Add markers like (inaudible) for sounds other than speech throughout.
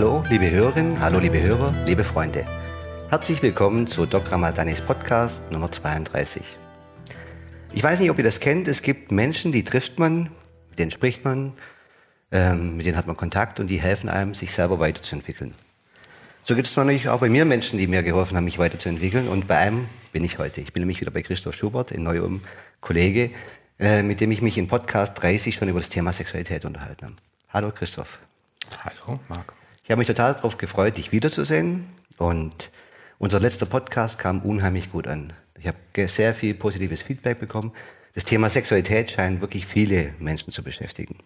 Hallo, liebe Hörerinnen, hallo, liebe Hörer, liebe Freunde. Herzlich willkommen zu Dr. Ramadanis Podcast Nummer 32. Ich weiß nicht, ob ihr das kennt. Es gibt Menschen, die trifft man, mit denen spricht man, ähm, mit denen hat man Kontakt und die helfen einem, sich selber weiterzuentwickeln. So gibt es natürlich auch bei mir Menschen, die mir geholfen haben, mich weiterzuentwickeln. Und bei einem bin ich heute. Ich bin nämlich wieder bei Christoph Schubert in Neu-Ulm, Kollege, äh, mit dem ich mich in Podcast 30 schon über das Thema Sexualität unterhalten habe. Hallo Christoph. Hallo Marc. Ich habe mich total darauf gefreut, dich wiederzusehen. Und unser letzter Podcast kam unheimlich gut an. Ich habe sehr viel positives Feedback bekommen. Das Thema Sexualität scheint wirklich viele Menschen zu beschäftigen.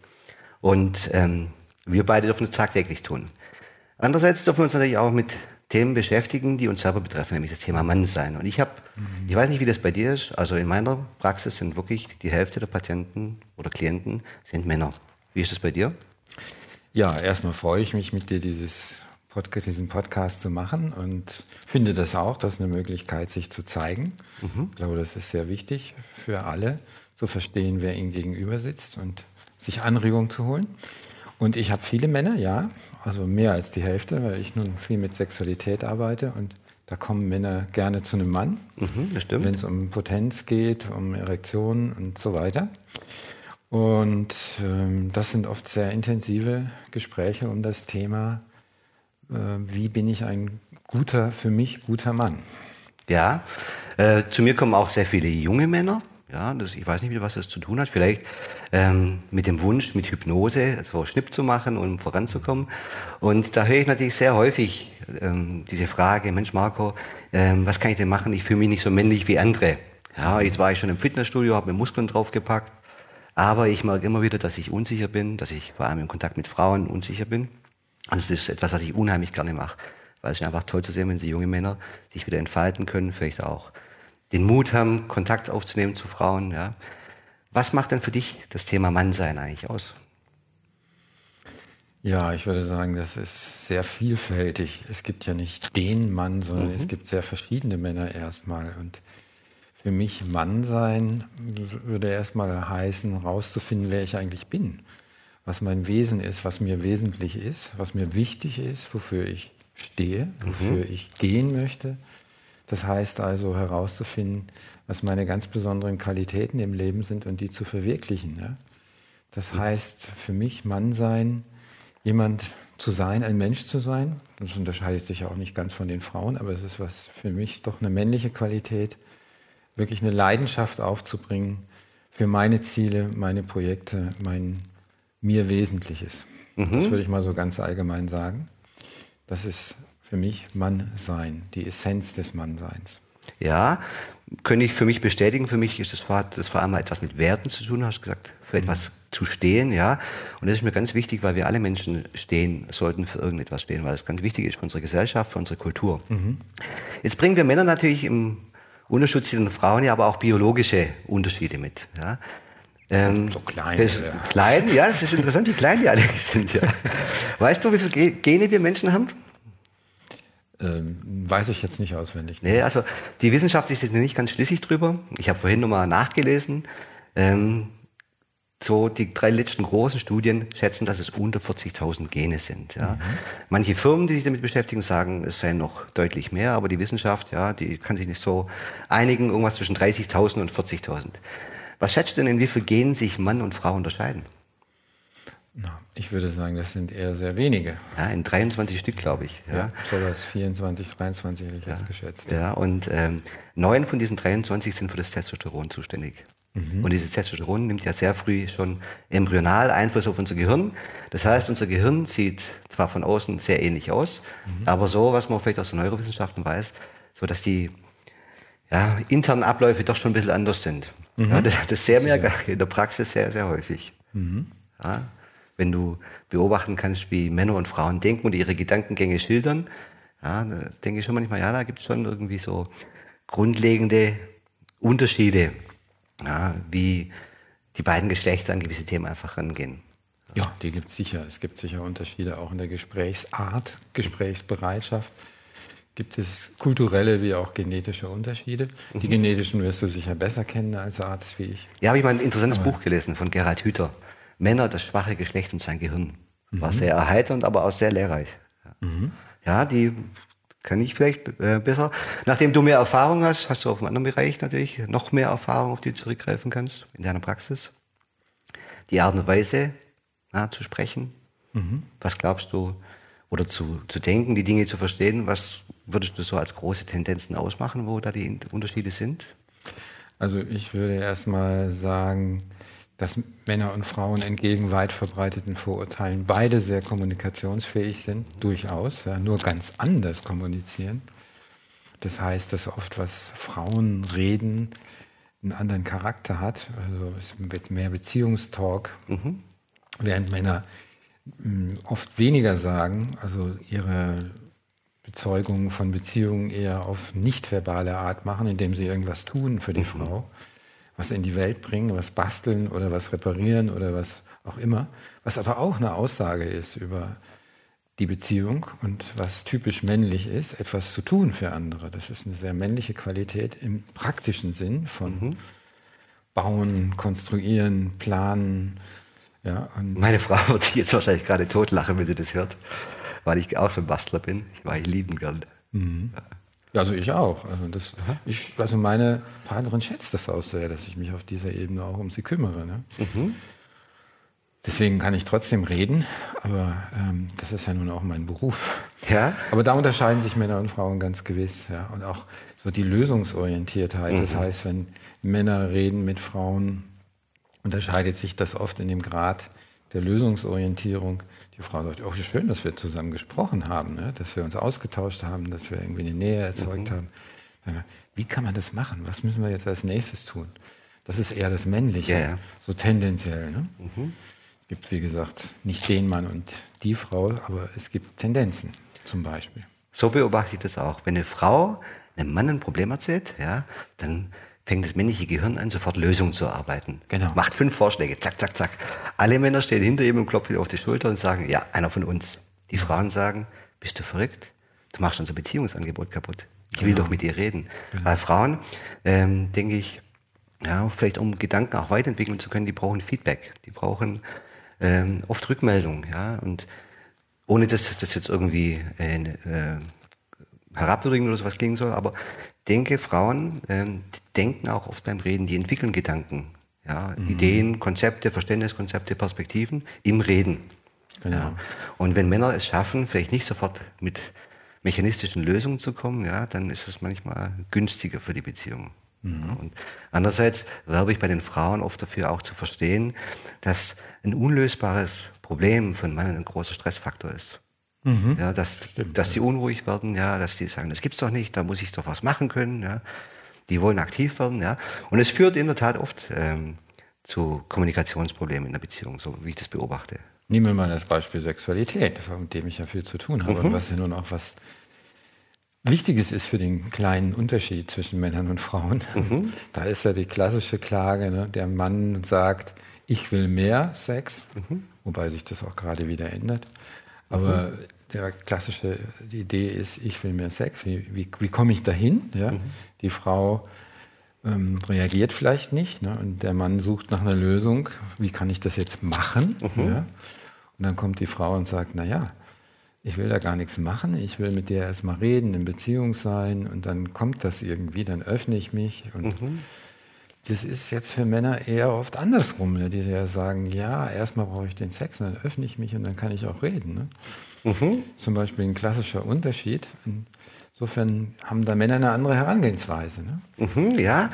Und ähm, wir beide dürfen es tagtäglich tun. Andererseits dürfen wir uns natürlich auch mit Themen beschäftigen, die uns selber betreffen, nämlich das Thema Mannsein. Und ich habe, mhm. ich weiß nicht, wie das bei dir ist, also in meiner Praxis sind wirklich die Hälfte der Patienten oder Klienten sind Männer. Wie ist das bei dir? Ja, erstmal freue ich mich, mit dir dieses Podcast, diesen Podcast zu machen und finde das auch, das ist eine Möglichkeit, sich zu zeigen. Mhm. Ich glaube, das ist sehr wichtig für alle, zu verstehen, wer ihnen gegenüber sitzt und sich Anregungen zu holen. Und ich habe viele Männer, ja, also mehr als die Hälfte, weil ich nun viel mit Sexualität arbeite und da kommen Männer gerne zu einem Mann, mhm, wenn es um Potenz geht, um Erektion und so weiter. Und ähm, das sind oft sehr intensive Gespräche um das Thema, äh, wie bin ich ein guter, für mich guter Mann. Ja, äh, zu mir kommen auch sehr viele junge Männer. Ja, das, ich weiß nicht, was das zu tun hat. Vielleicht ähm, mit dem Wunsch, mit Hypnose so Schnipp zu machen, um voranzukommen. Und da höre ich natürlich sehr häufig ähm, diese Frage, Mensch Marco, ähm, was kann ich denn machen? Ich fühle mich nicht so männlich wie andere. Ja, jetzt war ich schon im Fitnessstudio, habe mir Muskeln draufgepackt aber ich merke immer wieder, dass ich unsicher bin, dass ich vor allem im Kontakt mit Frauen unsicher bin. Und es ist etwas, was ich unheimlich gerne mache. Weil es ist einfach toll zu sehen, wenn sie junge Männer sich wieder entfalten können, vielleicht auch den Mut haben, Kontakt aufzunehmen zu Frauen. Ja. Was macht denn für dich das Thema Mannsein eigentlich aus? Ja, ich würde sagen, das ist sehr vielfältig. Es gibt ja nicht den Mann, sondern mhm. es gibt sehr verschiedene Männer erstmal. Und für mich Mann sein würde erstmal heißen, herauszufinden, wer ich eigentlich bin, was mein Wesen ist, was mir wesentlich ist, was mir wichtig ist, wofür ich stehe, wofür mhm. ich gehen möchte. Das heißt also herauszufinden, was meine ganz besonderen Qualitäten im Leben sind und die zu verwirklichen. Ja? Das mhm. heißt für mich Mann sein, jemand zu sein, ein Mensch zu sein. Das unterscheidet sich ja auch nicht ganz von den Frauen, aber es ist was für mich doch eine männliche Qualität wirklich eine Leidenschaft aufzubringen für meine Ziele, meine Projekte, mein mir Wesentliches. Mhm. Das würde ich mal so ganz allgemein sagen. Das ist für mich Mannsein, die Essenz des Mannseins. Ja, könnte ich für mich bestätigen. Für mich ist das vor, das vor allem etwas mit Werten zu tun, hast du gesagt, für etwas zu stehen, ja. Und das ist mir ganz wichtig, weil wir alle Menschen stehen sollten für irgendetwas stehen, weil das ganz wichtig ist für unsere Gesellschaft, für unsere Kultur. Mhm. Jetzt bringen wir Männer natürlich im Unterschied Frauen ja aber auch biologische Unterschiede mit. Ja. Ähm, so klein. Das, ja. Klein, ja, das ist interessant, wie klein wir alle (laughs) sind. Ja. Weißt du, wie viele Gene wir Menschen haben? Ähm, weiß ich jetzt nicht auswendig. Ne? Nee, also die Wissenschaft ist jetzt nicht ganz schlüssig drüber. Ich habe vorhin nochmal nachgelesen. Ähm, so die drei letzten großen Studien schätzen, dass es unter 40.000 Gene sind. Ja. Mhm. Manche Firmen, die sich damit beschäftigen, sagen, es seien noch deutlich mehr, aber die Wissenschaft, ja, die kann sich nicht so einigen, irgendwas zwischen 30.000 und 40.000. Was schätzt du denn, in wie viel Genen sich Mann und Frau unterscheiden? Na, ich würde sagen, das sind eher sehr wenige. Ja, in 23 Stück, glaube ich. Ja, ja sowas 24, 23 hätte ich ja. jetzt geschätzt. Ja, und ähm, neun von diesen 23 sind für das Testosteron zuständig. Mhm. Und dieses Testosteron nimmt ja sehr früh schon embryonal Einfluss auf unser Gehirn. Das heißt, unser Gehirn sieht zwar von außen sehr ähnlich aus, mhm. aber so, was man vielleicht aus den Neurowissenschaften weiß, so dass die ja, internen Abläufe doch schon ein bisschen anders sind. Mhm. Ja, das, das sehen wir ja in der Praxis sehr, sehr häufig. Mhm. Ja, wenn du beobachten kannst, wie Männer und Frauen denken und ihre Gedankengänge schildern, ja, denke ich schon manchmal, ja, da gibt es schon irgendwie so grundlegende Unterschiede ja, wie die beiden Geschlechter an gewisse Themen einfach rangehen. Ja, die gibt es sicher. Es gibt sicher Unterschiede auch in der Gesprächsart, Gesprächsbereitschaft. Gibt es kulturelle wie auch genetische Unterschiede? Mhm. Die genetischen wirst du sicher besser kennen als Arzt wie ich. Ja, habe ich mal ein interessantes Aber Buch gelesen von Gerhard Hüther. Männer, das schwache Geschlecht und sein Gehirn. War sehr erheiternd, aber auch sehr lehrreich. Ja, ja die kann ich vielleicht äh, besser. Nachdem du mehr Erfahrung hast, hast du auf einem anderen Bereich natürlich noch mehr Erfahrung, auf die du zurückgreifen kannst in deiner Praxis. Die Art und Weise ja, zu sprechen. Was glaubst du, oder zu, zu denken, die Dinge zu verstehen, was würdest du so als große Tendenzen ausmachen, wo da die Unterschiede sind? Also ich würde erstmal sagen, dass Männer und Frauen entgegen weit verbreiteten Vorurteilen beide sehr kommunikationsfähig sind, durchaus, ja, nur ganz anders kommunizieren. Das heißt, dass oft was Frauen reden, einen anderen Charakter hat, also es wird mehr Beziehungstalk, mhm. während Männer mh, oft weniger sagen, also ihre Bezeugung von Beziehungen eher auf nicht verbale Art machen, indem sie irgendwas tun für die mhm. Frau, was in die Welt bringen, was basteln oder was reparieren oder was auch immer, was aber auch eine Aussage ist über die Beziehung und was typisch männlich ist, etwas zu tun für andere. Das ist eine sehr männliche Qualität im praktischen Sinn von mhm. Bauen, Konstruieren, Planen. Ja, Meine Frau (laughs) wird sich jetzt wahrscheinlich gerade totlachen, wenn sie das hört weil ich auch so ein Bastler bin. Ich war lieben gern. Mhm. Ja, also ich auch. Also, das, ich, also meine Partnerin schätzt das auch sehr, dass ich mich auf dieser Ebene auch um sie kümmere. Ne? Mhm. Deswegen kann ich trotzdem reden, aber ähm, das ist ja nun auch mein Beruf. Ja. Aber da unterscheiden sich Männer und Frauen ganz gewiss. Ja. Und auch so die Lösungsorientiertheit. Mhm. Das heißt, wenn Männer reden mit Frauen, unterscheidet sich das oft in dem Grad der Lösungsorientierung die Frau sagt, oh, schön, dass wir zusammen gesprochen haben, ne? dass wir uns ausgetauscht haben, dass wir irgendwie eine Nähe erzeugt mhm. haben. Wie kann man das machen? Was müssen wir jetzt als nächstes tun? Das ist eher das Männliche, ja, ja. so tendenziell. Ne? Mhm. Es gibt, wie gesagt, nicht den Mann und die Frau, aber es gibt Tendenzen zum Beispiel. So beobachte ich das auch. Wenn eine Frau einem Mann ein Problem erzählt, ja, dann fängt das männliche Gehirn an, sofort Lösungen zu erarbeiten. Genau. Macht fünf Vorschläge, zack, zack, zack. Alle Männer stehen hinter ihm und klopfen auf die Schulter und sagen, ja, einer von uns. Die Frauen sagen, bist du verrückt? Du machst unser Beziehungsangebot kaputt. Ich will genau. doch mit dir reden. Genau. Bei Frauen, ähm, denke ich, ja, vielleicht um Gedanken auch weiterentwickeln zu können, die brauchen Feedback. Die brauchen ähm, oft Rückmeldung, ja, und ohne dass das jetzt irgendwie äh, äh, herabwürdigend oder sowas klingen soll, aber denke, Frauen ähm, denken auch oft beim Reden, die entwickeln Gedanken, ja, mhm. Ideen, Konzepte, Verständniskonzepte, Perspektiven im Reden. Genau. Ja. Und wenn Männer es schaffen, vielleicht nicht sofort mit mechanistischen Lösungen zu kommen, ja, dann ist es manchmal günstiger für die Beziehung. Mhm. Ja, und andererseits werbe ich bei den Frauen oft dafür auch zu verstehen, dass ein unlösbares Problem für einen Mann ein großer Stressfaktor ist. Mhm. Ja, dass, Stimmt, dass die unruhig werden, ja, dass die sagen, das gibt's doch nicht, da muss ich doch was machen können, ja. Die wollen aktiv werden, ja. Und es führt in der Tat oft ähm, zu Kommunikationsproblemen in der Beziehung, so wie ich das beobachte. Nehmen wir mal das Beispiel Sexualität, mit dem ich ja viel zu tun habe, mhm. und was ja nun auch was Wichtiges ist für den kleinen Unterschied zwischen Männern und Frauen. Mhm. Da ist ja die klassische Klage, ne? der Mann sagt, ich will mehr Sex, mhm. wobei sich das auch gerade wieder ändert. Aber mhm der klassische die Idee ist, ich will mehr Sex. Wie, wie, wie komme ich dahin? Ja? Mhm. Die Frau ähm, reagiert vielleicht nicht ne? und der Mann sucht nach einer Lösung. Wie kann ich das jetzt machen? Mhm. Ja? Und dann kommt die Frau und sagt, na ja, ich will da gar nichts machen, ich will mit dir erstmal reden, in Beziehung sein und dann kommt das irgendwie, dann öffne ich mich und mhm. Das ist jetzt für Männer eher oft andersrum, ne? die ja sagen, ja, erstmal brauche ich den Sex, und dann öffne ich mich und dann kann ich auch reden. Ne? Mhm. Zum Beispiel ein klassischer Unterschied. Insofern haben da Männer eine andere Herangehensweise. Ne? Mhm, ja,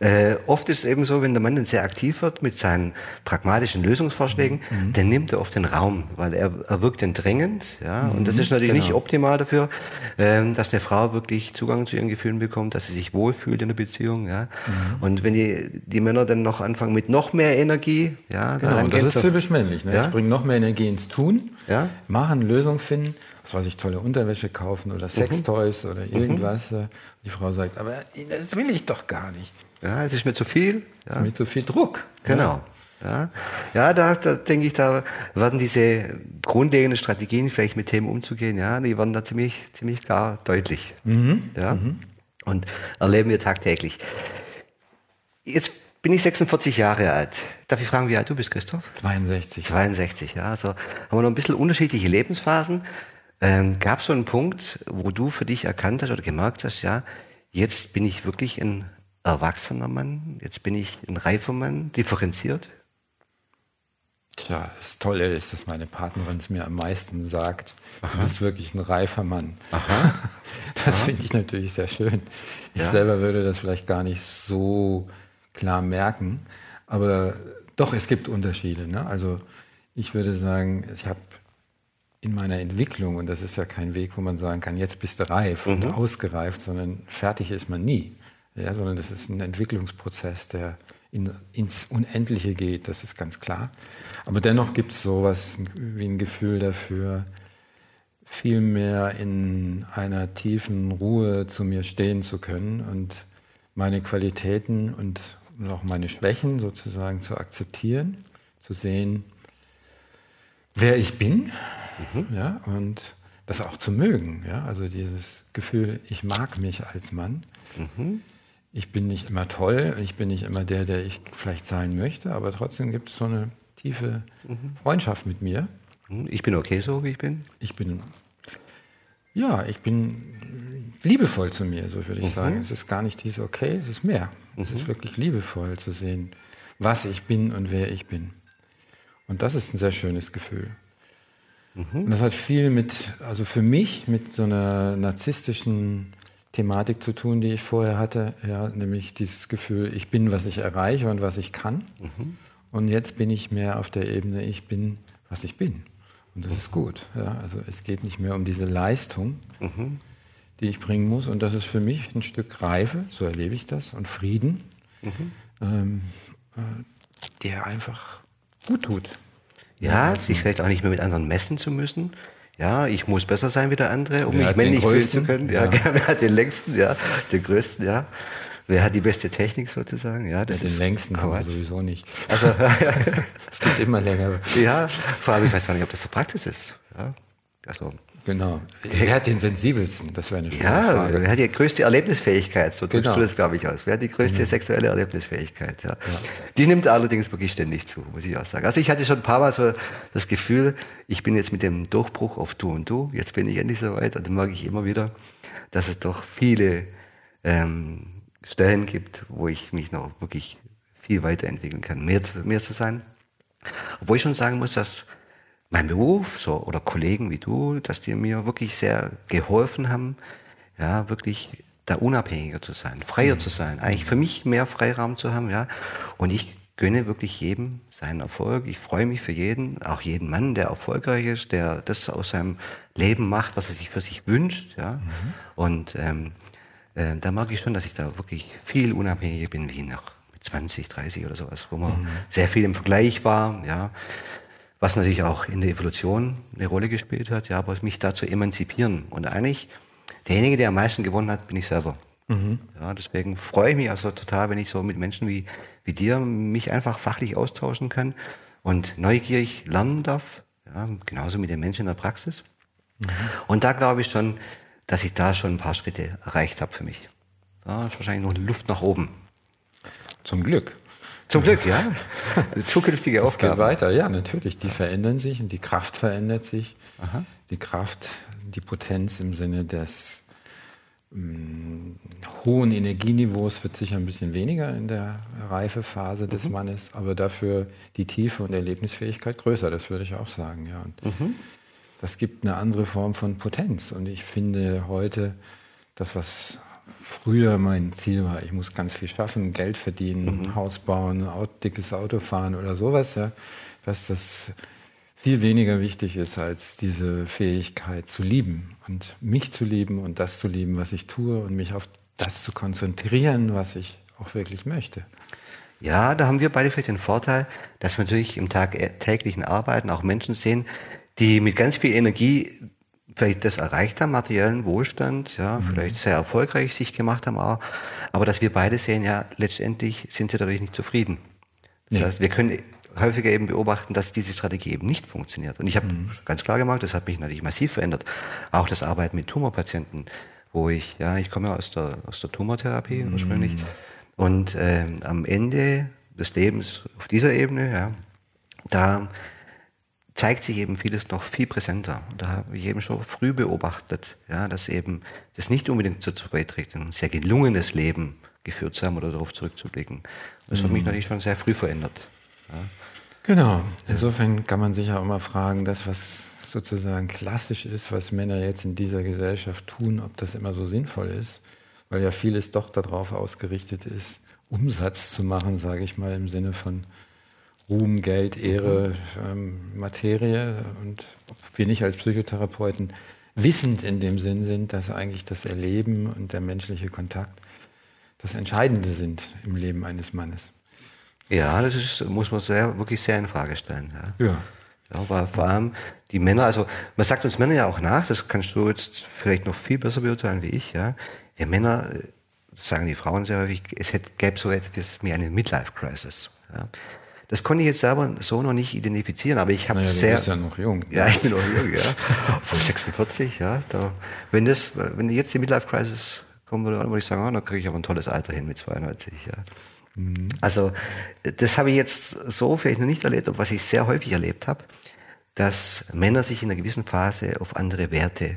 äh, oft ist es eben so, wenn der Mann dann sehr aktiv wird mit seinen pragmatischen Lösungsvorschlägen, mhm. dann nimmt er oft den Raum, weil er, er wirkt dann drängend. Ja? Und das mhm, ist natürlich genau. nicht optimal dafür, ähm, dass eine Frau wirklich Zugang zu ihren Gefühlen bekommt, dass sie sich wohlfühlt in der Beziehung. Ja? Mhm. Und wenn die, die Männer dann noch anfangen mit noch mehr Energie, ja, genau, dann das ist typisch männlich. Ne? Ja? Ich bringe noch mehr Energie ins Tun, ja? machen, Lösung finden was weiß ich, tolle Unterwäsche kaufen oder Sextoys mhm. oder irgendwas. Mhm. Die Frau sagt, aber das will ich doch gar nicht. Ja, es ist mir zu viel. Ja. Es ist mir zu viel Druck. Genau. Ja, ja da, da denke ich, da werden diese grundlegenden Strategien, vielleicht mit Themen umzugehen, ja, die werden da ziemlich, ziemlich klar deutlich. Mhm. Ja. Mhm. Und erleben wir tagtäglich. Jetzt bin ich 46 Jahre alt. Darf ich fragen, wie alt du bist, Christoph? 62. 62, ja. Also haben wir noch ein bisschen unterschiedliche Lebensphasen. Ähm, Gab es so einen Punkt, wo du für dich erkannt hast oder gemerkt hast, ja, jetzt bin ich wirklich ein erwachsener Mann, jetzt bin ich ein reifer Mann, differenziert? Tja, das Tolle ist, dass meine Partnerin es mir am meisten sagt. Aha. Du bist wirklich ein reifer Mann. Aha. (laughs) Das finde ich natürlich sehr schön. Ich ja. selber würde das vielleicht gar nicht so klar merken. Aber doch, es gibt Unterschiede. Ne? Also ich würde sagen, ich habe in meiner Entwicklung, und das ist ja kein Weg, wo man sagen kann, jetzt bist du reif mhm. und ausgereift, sondern fertig ist man nie. Ja, sondern das ist ein Entwicklungsprozess, der in, ins Unendliche geht, das ist ganz klar. Aber dennoch gibt es sowas wie ein Gefühl dafür, viel mehr in einer tiefen Ruhe zu mir stehen zu können und meine Qualitäten und auch meine Schwächen sozusagen zu akzeptieren, zu sehen, wer ich bin, mhm. ja, und das auch zu mögen, ja, also dieses Gefühl, ich mag mich als Mann. Mhm ich bin nicht immer toll, ich bin nicht immer der, der ich vielleicht sein möchte, aber trotzdem gibt es so eine tiefe Freundschaft mit mir. Mhm. Ich bin okay so, wie ich bin? Ich bin, ja, ich bin liebevoll zu mir, so würde ich mhm. sagen. Es ist gar nicht dieses okay, es ist mehr. Mhm. Es ist mhm. wirklich liebevoll zu sehen, was ich bin und wer ich bin. Und das ist ein sehr schönes Gefühl. Mhm. Und das hat viel mit, also für mich, mit so einer narzisstischen Thematik zu tun, die ich vorher hatte, ja, nämlich dieses Gefühl, ich bin, was ich erreiche und was ich kann. Mhm. Und jetzt bin ich mehr auf der Ebene, ich bin, was ich bin. Und das ist gut. Ja. Also es geht nicht mehr um diese Leistung, mhm. die ich bringen muss. Und das ist für mich ein Stück Reife, so erlebe ich das, und Frieden, mhm. ähm, äh, der einfach gut tut. Ja, sich vielleicht auch nicht mehr mit anderen messen zu müssen, ja, ich muss besser sein wie der andere, um Wer mich männlich fühlen zu können. Ja, ja. (laughs) Wer hat den längsten, ja, den größten, ja. Wer hat die beste Technik sozusagen? Ja, das ja, den längsten haben wir sowieso nicht. Also, (laughs) (laughs) es gibt immer längere. Ja, vor allem, ich weiß gar nicht, ob das so praktisch ist. Ja, also, Genau. Wer hat den sensibelsten? Das wäre eine schöne ja, Frage. wer hat die größte Erlebnisfähigkeit? So drückst genau. du das, glaube ich, aus. Wer hat die größte genau. sexuelle Erlebnisfähigkeit? Ja. ja. Die nimmt allerdings wirklich ständig zu, muss ich auch sagen. Also ich hatte schon ein paar Mal so das Gefühl, ich bin jetzt mit dem Durchbruch auf Du und Du, jetzt bin ich endlich so weit. Und dann merke ich immer wieder, dass es doch viele ähm, Stellen gibt, wo ich mich noch wirklich viel weiterentwickeln kann, mehr zu, mehr zu sein. Obwohl ich schon sagen muss, dass mein Beruf so, oder Kollegen wie du, dass die mir wirklich sehr geholfen haben, ja, wirklich da unabhängiger zu sein, freier mhm. zu sein, eigentlich für mich mehr Freiraum zu haben, ja. Und ich gönne wirklich jedem seinen Erfolg. Ich freue mich für jeden, auch jeden Mann, der erfolgreich ist, der das aus seinem Leben macht, was er sich für sich wünscht, ja. Mhm. Und ähm, äh, da merke ich schon, dass ich da wirklich viel unabhängiger bin wie noch mit 20, 30 oder sowas, wo man mhm. sehr viel im Vergleich war, ja was natürlich auch in der Evolution eine Rolle gespielt hat, ja, aber mich da zu emanzipieren. Und eigentlich, derjenige, der am meisten gewonnen hat, bin ich selber. Mhm. Ja, deswegen freue ich mich also total, wenn ich so mit Menschen wie, wie dir mich einfach fachlich austauschen kann und neugierig lernen darf, ja, genauso mit den Menschen in der Praxis. Mhm. Und da glaube ich schon, dass ich da schon ein paar Schritte erreicht habe für mich. Da ist wahrscheinlich noch Luft nach oben. Zum Glück. Zum Glück, ja. (laughs) Eine zukünftige Aufgabe. Es geht weiter, ja, natürlich. Die verändern sich und die Kraft verändert sich. Aha. Die Kraft, die Potenz im Sinne des mh, mm, hohen Energieniveaus wird sicher ein bisschen weniger in der Reifephase des mhm. Mannes, aber dafür die Tiefe und Erlebnisfähigkeit größer, das würde ich auch sagen, ja. Und mhm. Das gibt eine andere Form von Potenz und ich finde heute das, was früher mein Ziel war, ich muss ganz viel schaffen, Geld verdienen, mhm. Haus bauen, dickes Auto fahren oder sowas, ja, dass das viel weniger wichtig ist als diese Fähigkeit zu lieben und mich zu lieben und das zu lieben, was ich tue und mich auf das zu konzentrieren, was ich auch wirklich möchte. Ja, da haben wir beide vielleicht den Vorteil, dass wir natürlich im Tag täglichen Arbeiten auch Menschen sehen, die mit ganz viel Energie vielleicht das erreicht haben, materiellen Wohlstand, ja, mhm. vielleicht sehr erfolgreich sich gemacht haben, aber, aber dass wir beide sehen, ja, letztendlich sind sie dadurch nicht zufrieden. Das nee. heißt, wir können häufiger eben beobachten, dass diese Strategie eben nicht funktioniert. Und ich habe mhm. ganz klar gemacht, das hat mich natürlich massiv verändert. Auch das Arbeiten mit Tumorpatienten, wo ich, ja, ich komme ja aus der, aus der Tumortherapie mhm. ursprünglich. Und äh, am Ende des Lebens auf dieser Ebene, ja, da zeigt sich eben vieles noch viel präsenter. Da habe ich eben schon früh beobachtet, ja, dass eben das nicht unbedingt dazu beiträgt, ein sehr gelungenes Leben geführt zu haben oder darauf zurückzublicken. Das mhm. hat mich mhm. natürlich schon sehr früh verändert. Ja. Genau. Insofern kann man sich ja auch mal fragen, das, was sozusagen klassisch ist, was Männer jetzt in dieser Gesellschaft tun, ob das immer so sinnvoll ist, weil ja vieles doch darauf ausgerichtet ist, Umsatz zu machen, sage ich mal, im Sinne von Ruhm, Geld, Ehre, ähm, Materie und wir nicht als Psychotherapeuten wissend in dem Sinn sind, dass eigentlich das Erleben und der menschliche Kontakt das Entscheidende sind im Leben eines Mannes. Ja, das ist, muss man sehr, wirklich sehr in Frage stellen. Ja. ja. Ja, weil vor allem die Männer, also man sagt uns Männer ja auch nach, das kannst du jetzt vielleicht noch viel besser beurteilen wie ich, ja. Wir Männer, sagen die Frauen sehr häufig, es hätte, gäbe so etwas wie eine Midlife-Crisis. Ja. Das konnte ich jetzt selber so noch nicht identifizieren, aber ich habe naja, sehr. Du bist ja noch jung. Ja, ich bin noch jung, ja. Von 46, ja. Da, wenn das, wenn jetzt die Midlife Crisis kommen würde, dann würde ich sagen, oh, dann kriege ich aber ein tolles Alter hin mit 92, ja. Mhm. Also, das habe ich jetzt so vielleicht noch nicht erlebt, aber was ich sehr häufig erlebt habe, dass Männer sich in einer gewissen Phase auf andere Werte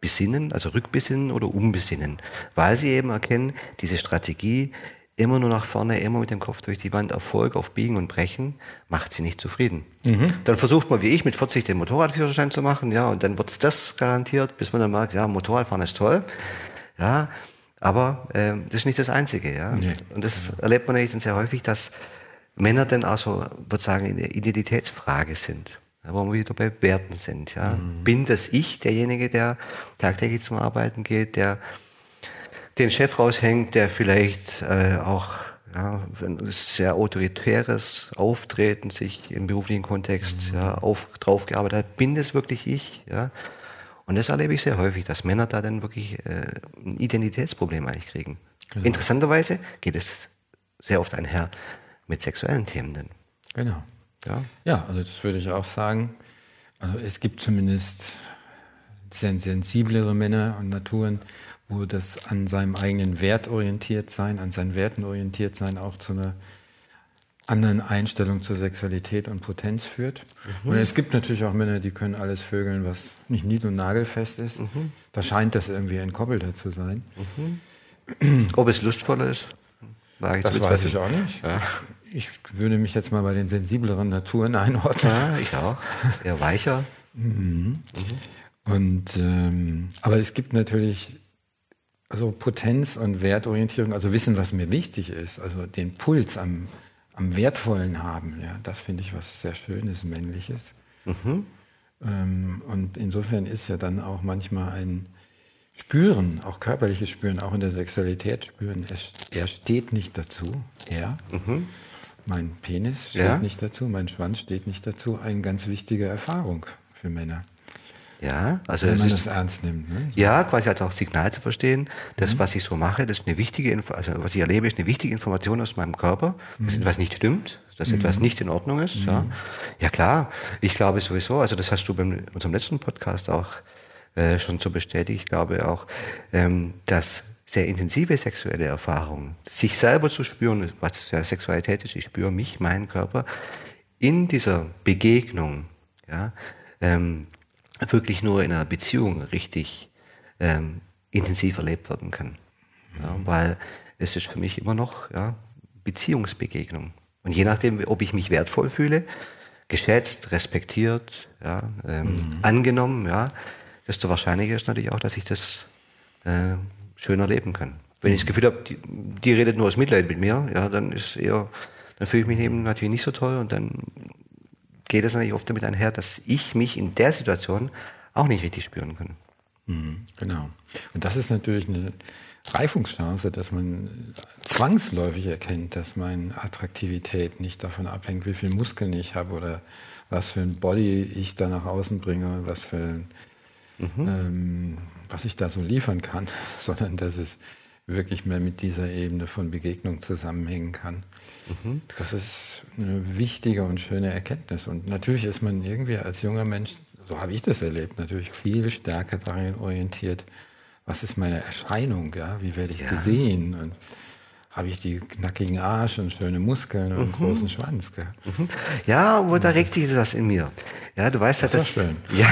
besinnen, also rückbesinnen oder umbesinnen, weil sie eben erkennen, diese Strategie, immer nur nach vorne, immer mit dem Kopf durch die Wand, Erfolg auf Biegen und Brechen, macht sie nicht zufrieden. Mhm. Dann versucht man, wie ich, mit 40 den Motorradführerschein zu machen, ja, und dann wird das garantiert, bis man dann merkt, ja, Motorradfahren ist toll, ja, aber äh, das ist nicht das Einzige, ja. Nee. Und das erlebt man eigentlich dann sehr häufig, dass Männer dann auch so, würde sagen, in der Identitätsfrage sind wo wir wieder bei Werten sind. Ja. Mhm. Bin das ich, derjenige, der tagtäglich zum Arbeiten geht, der den Chef raushängt, der vielleicht äh, auch ja, ein sehr autoritäres Auftreten sich im beruflichen Kontext mhm. ja, auf, drauf gearbeitet hat, bin das wirklich ich? Ja? Und das erlebe ich sehr häufig, dass Männer da dann wirklich äh, ein Identitätsproblem eigentlich kriegen. Genau. Interessanterweise geht es sehr oft einher mit sexuellen Themen. Denn. Genau. Ja? ja, also das würde ich auch sagen. Also es gibt zumindest sensiblere Männer und Naturen, wo das an seinem eigenen Wert orientiert sein, an seinen Werten orientiert sein, auch zu einer anderen Einstellung zur Sexualität und Potenz führt. Mhm. Und es gibt natürlich auch Männer, die können alles vögeln, was nicht nied- und nagelfest ist. Mhm. Da scheint das irgendwie entkoppelter zu sein. Mhm. Ob es lustvoller ist? das weiß ich auch nicht. Ja. Ich würde mich jetzt mal bei den sensibleren Naturen einordnen. Ja, ich auch. Eher weicher. (laughs) Mhm. Und, ähm, aber es gibt natürlich also Potenz und Wertorientierung, also wissen, was mir wichtig ist, also den Puls am, am Wertvollen haben, ja, das finde ich was sehr Schönes, Männliches. Mhm. Ähm, und insofern ist ja dann auch manchmal ein Spüren, auch körperliches Spüren, auch in der Sexualität spüren, es, er steht nicht dazu, er. Mhm. Mein Penis steht ja. nicht dazu, mein Schwanz steht nicht dazu, eine ganz wichtige Erfahrung für Männer. Ja, also wenn man das ernst nimmt. Ne? So. Ja, quasi als auch Signal zu verstehen, das, mhm. was ich so mache, das ist eine wichtige, Info also was ich erlebe, ist eine wichtige Information aus meinem Körper, dass mhm. etwas nicht stimmt, dass mhm. etwas nicht in Ordnung ist. Ja. Mhm. ja klar, ich glaube sowieso, also das hast du bei unserem letzten Podcast auch äh, schon so bestätigt, ich glaube auch, ähm, dass sehr intensive sexuelle Erfahrungen, sich selber zu spüren, was für Sexualität ist, ich spüre mich, meinen Körper, in dieser Begegnung, ja, ähm, wirklich nur in einer Beziehung richtig ähm, intensiv erlebt werden kann. Ja, weil es ist für mich immer noch ja, Beziehungsbegegnung. Und je nachdem, ob ich mich wertvoll fühle, geschätzt, respektiert, ja, ähm, mhm. angenommen, ja, desto wahrscheinlicher ist natürlich auch, dass ich das äh, schön erleben kann. Wenn ich das Gefühl habe, die, die, redet nur aus Mitleid mit mir, ja, dann ist eher, dann fühle ich mich eben natürlich nicht so toll und dann geht es natürlich oft damit einher, dass ich mich in der Situation auch nicht richtig spüren kann. Mhm, genau. Und das ist natürlich eine Reifungschance, dass man zwangsläufig erkennt, dass meine Attraktivität nicht davon abhängt, wie viel Muskeln ich habe oder was für ein Body ich da nach außen bringe, was für mhm. ähm, was ich da so liefern kann, (laughs) sondern dass es wirklich mehr mit dieser Ebene von Begegnung zusammenhängen kann. Mhm. Das ist eine wichtige und schöne Erkenntnis. Und natürlich ist man irgendwie als junger Mensch, so habe ich das erlebt, natürlich viel stärker darin orientiert, was ist meine Erscheinung, ja, wie werde ich ja. gesehen und habe ich die knackigen Arsch und schöne Muskeln und einen mhm. großen Schwanz. Gell? Mhm. Ja, aber da regt sich was in mir. Ja, du weißt das ja, das. Ist schön. (laughs) Ja,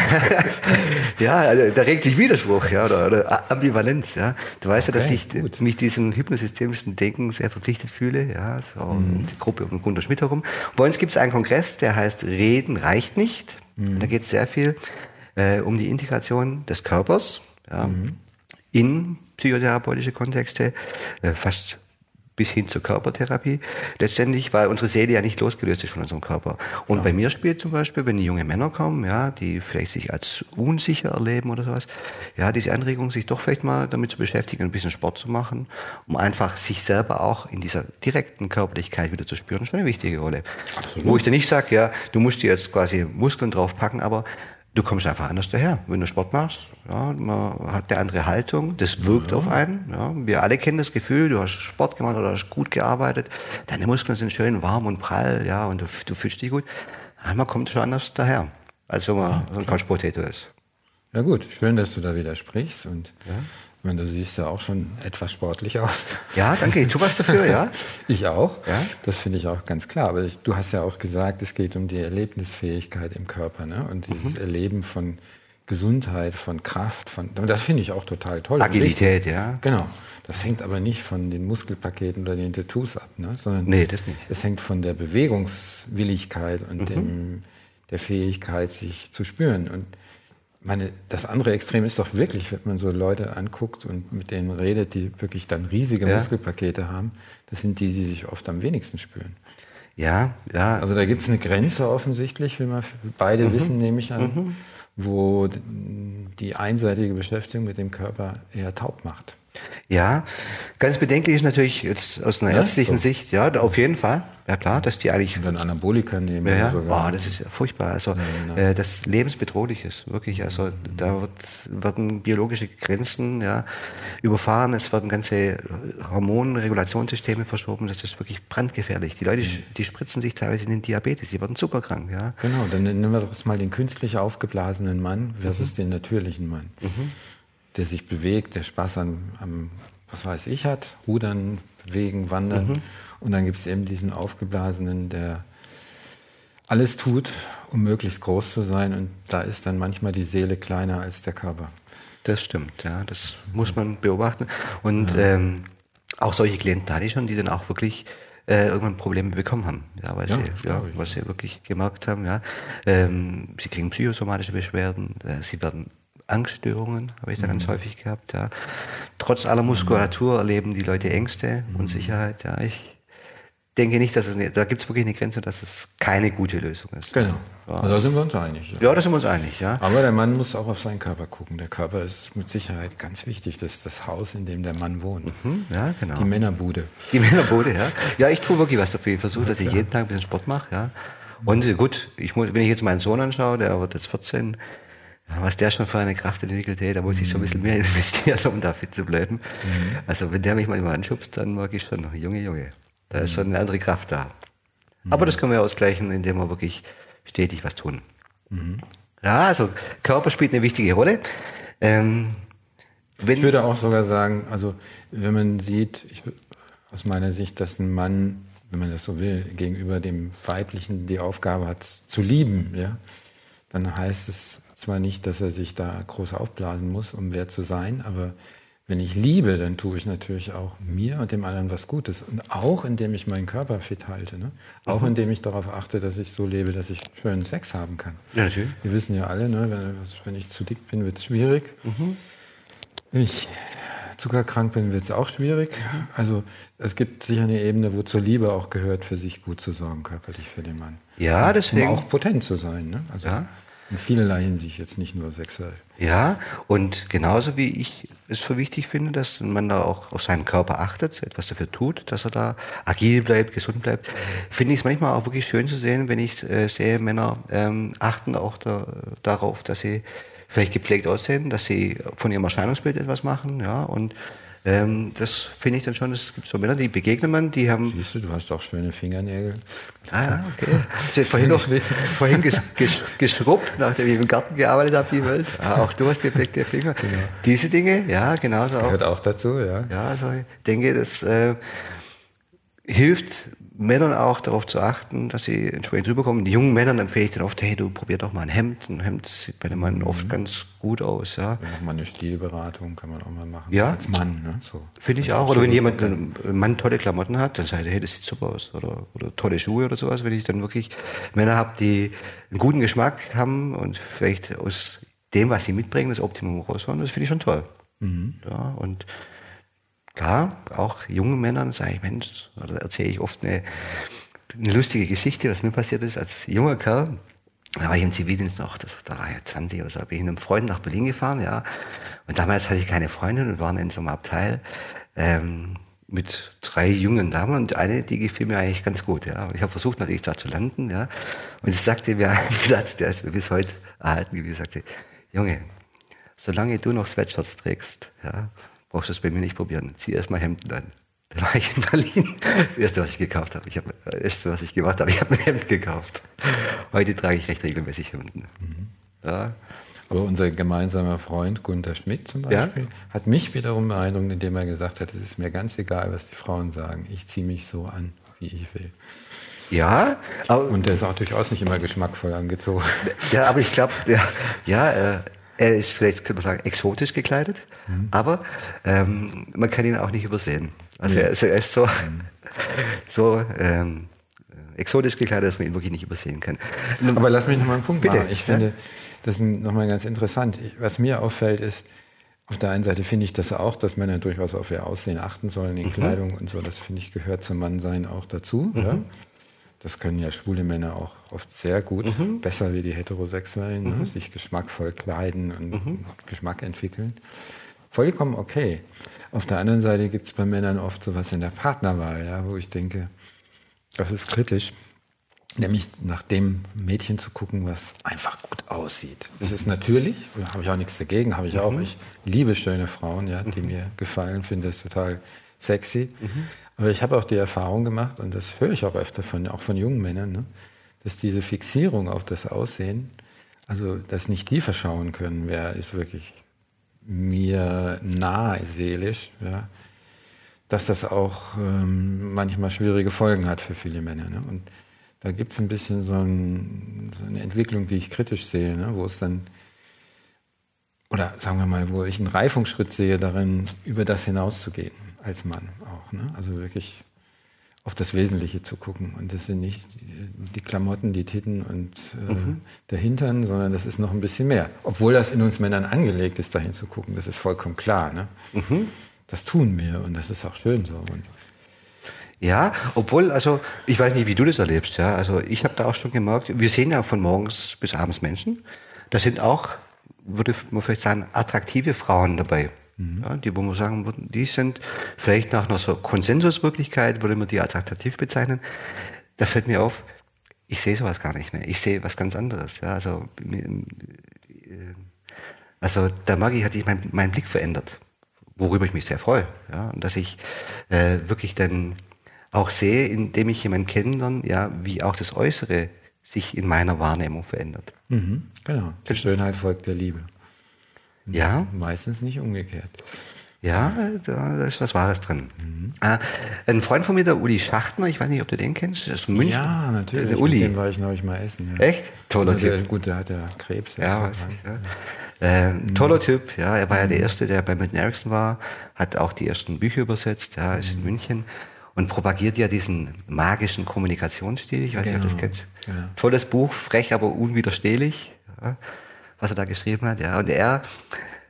ja also, da regt sich Widerspruch, ja, oder, oder Ambivalenz, ja. Du weißt okay, ja, dass ich gut. mich diesem hypnosystemischen Denken sehr verpflichtet fühle, ja, so mhm. die Gruppe um Gunter Schmidt herum. bei uns gibt es einen Kongress, der heißt Reden reicht nicht. Mhm. Da geht es sehr viel äh, um die Integration des Körpers, ja, mhm. in psychotherapeutische Kontexte, äh, fast bis hin zur Körpertherapie. Letztendlich, weil unsere Seele ja nicht losgelöst ist von unserem Körper. Und ja. bei mir spielt zum Beispiel, wenn die junge Männer kommen, ja, die vielleicht sich als unsicher erleben oder sowas, ja, diese Anregung, sich doch vielleicht mal damit zu beschäftigen, ein bisschen Sport zu machen, um einfach sich selber auch in dieser direkten Körperlichkeit wieder zu spüren, schon eine wichtige Rolle. Absolut. Wo ich dann nicht sage, ja, du musst dir jetzt quasi Muskeln draufpacken, aber du kommst einfach anders daher. Wenn du Sport machst, ja, man hat eine andere Haltung, das wirkt ja. auf einen. Ja. Wir alle kennen das Gefühl, du hast Sport gemacht oder hast gut gearbeitet, deine Muskeln sind schön warm und prall, ja, und du, du fühlst dich gut. Ja, man kommt schon anders daher, als wenn man so ein Couch Potato ist. Ja gut, schön, dass du da widersprichst und ja. Ich meine, du siehst ja auch schon etwas sportlich aus. Ja, danke. Ich tue was dafür, ja. (laughs) ich auch. Ja? Das finde ich auch ganz klar. Aber ich, du hast ja auch gesagt, es geht um die Erlebnisfähigkeit im Körper ne? und dieses mhm. Erleben von Gesundheit, von Kraft, von das finde ich auch total toll. Agilität, ja. Genau. Das hängt aber nicht von den Muskelpaketen oder den Tattoos ab, ne? sondern nee, das nicht. es hängt von der Bewegungswilligkeit und mhm. dem, der Fähigkeit, sich zu spüren. Und meine, das andere Extrem ist doch wirklich, wenn man so Leute anguckt und mit denen redet, die wirklich dann riesige ja. Muskelpakete haben, das sind die, die sich oft am wenigsten spüren. Ja, ja. Also da gibt es eine Grenze offensichtlich, wie wir beide mhm. wissen, nehme ich an, mhm. wo die einseitige Beschäftigung mit dem Körper eher taub macht. Ja, ganz bedenklich ist natürlich jetzt aus einer ja, ärztlichen so. Sicht, ja, auf jeden Fall. Ja klar, dass die eigentlich... Und dann Anabolika nehmen. Ja, ja. Oh, das ist ja furchtbar. Also ja, äh, das lebensbedrohlich ist, wirklich. Also da wird, werden biologische Grenzen ja, überfahren, es werden ganze Hormonregulationssysteme verschoben, das ist wirklich brandgefährlich. Die Leute, mhm. die spritzen sich teilweise in den Diabetes, die werden zuckerkrank. Ja. Genau, dann nehmen wir doch mal den künstlich aufgeblasenen Mann versus mhm. den natürlichen Mann. Mhm der sich bewegt, der Spaß an, am, was weiß ich, hat, Rudern, Bewegen, Wandern. Mhm. Und dann gibt es eben diesen Aufgeblasenen, der alles tut, um möglichst groß zu sein. Und da ist dann manchmal die Seele kleiner als der Körper. Das stimmt, ja, das muss man beobachten. Und ja. ähm, auch solche Klienten hatte ich schon, die dann auch wirklich äh, irgendwann Probleme bekommen haben, ja, weil ja, sie, ja, was sie wirklich gemerkt haben, ja, ähm, sie kriegen psychosomatische Beschwerden, äh, sie werden Angststörungen, habe ich da mhm. ganz häufig gehabt. Ja. Trotz aller Muskulatur erleben die Leute Ängste, mhm. Unsicherheit. Ja. Ich denke nicht, dass es, eine, da gibt es wirklich eine Grenze, dass es keine gute Lösung ist. Genau. Ja. Also da sind wir uns einig. Ja. ja, da sind wir uns einig, ja. Aber der Mann muss auch auf seinen Körper gucken. Der Körper ist mit Sicherheit ganz wichtig. Das ist das Haus, in dem der Mann wohnt. Mhm, ja, genau. Die Männerbude. Die Männerbude, ja. Ja, ich tue wirklich was dafür. Ich versuche, dass ich jeden Tag ein bisschen Sport mache, ja. Und gut, ich muss, wenn ich jetzt meinen Sohn anschaue, der wird jetzt 14, was der schon für eine Kraft entwickelt hat, da muss ich schon ein bisschen mehr (laughs) investieren, um da fit zu bleiben. Mhm. Also wenn der mich manchmal anschubst, dann mag ich schon noch, Junge, Junge, da ist schon eine andere Kraft da. Mhm. Aber das können wir ausgleichen, indem wir wirklich stetig was tun. Mhm. Ja, also Körper spielt eine wichtige Rolle. Ähm, ich würde auch sogar sagen, also wenn man sieht, ich, aus meiner Sicht, dass ein Mann, wenn man das so will, gegenüber dem Weiblichen die Aufgabe hat, zu lieben, ja, dann heißt es zwar nicht, dass er sich da groß aufblasen muss, um wer zu sein, aber wenn ich liebe, dann tue ich natürlich auch mir und dem anderen was Gutes. Und auch indem ich meinen Körper fit halte. Ne? Auch mhm. indem ich darauf achte, dass ich so lebe, dass ich schönen Sex haben kann. Ja, natürlich. Wir wissen ja alle, ne, wenn, wenn ich zu dick bin, wird es schwierig. Mhm. Wenn ich zuckerkrank bin, wird es auch schwierig. Mhm. Also es gibt sicher eine Ebene, wo zur Liebe auch gehört, für sich gut zu sorgen, körperlich für den Mann. Ja, deswegen. Um auch potent zu sein. Ne? Also, ja. In vielerlei Hinsicht, jetzt nicht nur sexuell. Ja, und genauso wie ich es für wichtig finde, dass man da auch auf seinen Körper achtet, etwas dafür tut, dass er da agil bleibt, gesund bleibt, finde ich es manchmal auch wirklich schön zu sehen, wenn ich äh, sehe, Männer ähm, achten auch da, darauf, dass sie vielleicht gepflegt aussehen, dass sie von ihrem Erscheinungsbild etwas machen, ja, und ähm, das finde ich dann schon, es gibt so Männer, die begegnet man, die haben. Siehst du, du hast auch schöne Fingernägel. Ah, ja, okay. Hast du vorhin noch vorhin ges, ges, geschrubbt, nachdem ich im Garten gearbeitet habe, die Welt. Ah, auch du hast gepflegte Finger. Genau. Diese Dinge, ja, genauso das gehört auch. auch dazu, ja. Ja, also ich denke, dass. Äh, hilft Männern auch darauf zu achten, dass sie entsprechend rüberkommen. Die jungen Männern empfehle ich dann oft, hey, du probier doch mal ein Hemd. Ein Hemd sieht bei dem Mann mhm. oft ganz gut aus. Ja. Ja, mal eine Stilberatung kann man auch mal machen. Ja. Als Mann. Ne? So. Finde ich auch. Oder wenn jemand, ein Mann tolle Klamotten hat, dann sagt er, hey, das sieht super aus. Oder, oder tolle Schuhe oder sowas. Wenn ich dann wirklich Männer habe, die einen guten Geschmack haben und vielleicht aus dem, was sie mitbringen, das Optimum rausholen, das finde ich schon toll. Mhm. Ja, und klar, auch jungen Männern sage ich, Mensch, oder erzähle ich oft eine, eine lustige Geschichte, was mir passiert ist als junger Kerl. Da war ich im Zivildienst noch, das, da war ich 20 oder so, bin ich mit einem Freund nach Berlin gefahren, ja. Und damals hatte ich keine Freundin und waren in so einem Abteil ähm, mit drei jungen Damen und eine, die gefiel mir eigentlich ganz gut, ja. Und ich habe versucht natürlich da zu landen, ja. Und sie sagte mir einen (laughs) Satz, der ist mir bis heute erhalten gewesen, sagte, Junge, solange du noch Sweatshirts trägst, ja, brauchst du es bei mir nicht probieren. Zieh erstmal Hemden an. Da war ich in Berlin. Das erste, was ich gekauft habe. Ich habe das erste, was ich gemacht habe, ich habe ein Hemd gekauft. Heute trage ich recht regelmäßig Hemden. Mhm. Ja. Aber unser gemeinsamer Freund Gunther Schmidt zum Beispiel ja? hat mich wiederum beeindruckt, indem er gesagt hat, es ist mir ganz egal, was die Frauen sagen. Ich ziehe mich so an, wie ich will. Ja, aber und der ist auch durchaus nicht immer geschmackvoll angezogen. Ja, aber ich glaube, ja, ja äh, er ist vielleicht, könnte man sagen, exotisch gekleidet, mhm. aber ähm, man kann ihn auch nicht übersehen. Also, er, also er, ist so, mhm. (laughs) so ähm, exotisch gekleidet, dass man ihn wirklich nicht übersehen kann. Aber lass mich noch mal einen Punkt Bitte. machen. Ich finde, ja? das ist nochmal ganz interessant. Was mir auffällt, ist, auf der einen Seite finde ich das auch, dass Männer durchaus auf ihr Aussehen achten sollen in mhm. Kleidung und so. Das finde ich gehört zum Mannsein auch dazu. Mhm. Ja? Das können ja schwule Männer auch oft sehr gut, mhm. besser wie die Heterosexuellen, ne? mhm. ne? sich geschmackvoll kleiden und mhm. Geschmack entwickeln. Vollkommen okay. Auf der anderen Seite gibt es bei Männern oft sowas in der Partnerwahl, ja, wo ich denke, das ist kritisch. Nämlich nach dem Mädchen zu gucken, was einfach gut aussieht. Das ist natürlich, da habe ich auch nichts dagegen, habe ich auch. Mhm. Ich liebe schöne Frauen, ja, die mhm. mir gefallen, finde das total sexy. Mhm. Aber ich habe auch die Erfahrung gemacht, und das höre ich auch öfter von, auch von jungen Männern, ne, dass diese Fixierung auf das Aussehen, also dass nicht die verschauen können, wer ist wirklich mir nahe seelisch, ja, dass das auch ähm, manchmal schwierige Folgen hat für viele Männer. Ne? Und da gibt es ein bisschen so, ein, so, eine Entwicklung, die ich kritisch sehe, ne? wo es dann, oder sagen wir mal, wo ich einen Reifungsschritt sehe darin, über das hinauszugehen als Mann auch. Ne? Also wirklich auf das Wesentliche zu gucken. Und das sind nicht die Klamotten, die Titten und äh, mhm. der Hintern, sondern das ist noch ein bisschen mehr. Obwohl das in uns Männern angelegt ist, dahin zu gucken, das ist vollkommen klar. Ne? Mhm. Das tun wir und das ist auch schön so. Und ja, obwohl, also ich weiß nicht, wie du das erlebst. Ja, also ich habe da auch schon gemerkt, wir sehen ja von morgens bis abends Menschen. Da sind auch, würde man vielleicht sagen, attraktive Frauen dabei. Mhm. Ja, die, wo man sagen würden, die sind vielleicht nach einer so Konsensuswirklichkeit, würde man die als attraktiv bezeichnen. Da fällt mir auf, ich sehe sowas gar nicht mehr. Ich sehe was ganz anderes. Ja, also, äh, also da Maggi hat sich mein, mein Blick verändert, worüber ich mich sehr freue. Ja, und dass ich äh, wirklich dann auch sehe, indem ich jemanden kennenlerne, ja, wie auch das Äußere sich in meiner Wahrnehmung verändert. Mhm, genau. Die Schönheit folgt der Liebe. Ja. Meistens nicht umgekehrt. Ja, da ist was Wahres drin. Mhm. Äh, ein Freund von mir, der Uli Schachtner, ich weiß nicht, ob du den kennst, das ist München. Ja, natürlich. Der Uli. Mit dem war ich neulich mal essen. Ja. Echt? Toller also der, Typ. Gut, der hat ja Krebs. Ja, weiß ich, ja. Äh, mhm. Toller Typ, ja. Er war ja der mhm. Erste, der bei Milton Erickson war, hat auch die ersten Bücher übersetzt, ja, ist in mhm. München und propagiert ja diesen magischen Kommunikationsstil. Ich weiß nicht, ob du das genau. kennst. Ja. Tolles Buch, frech, aber unwiderstehlich, ja, was er da geschrieben hat. Ja. Und er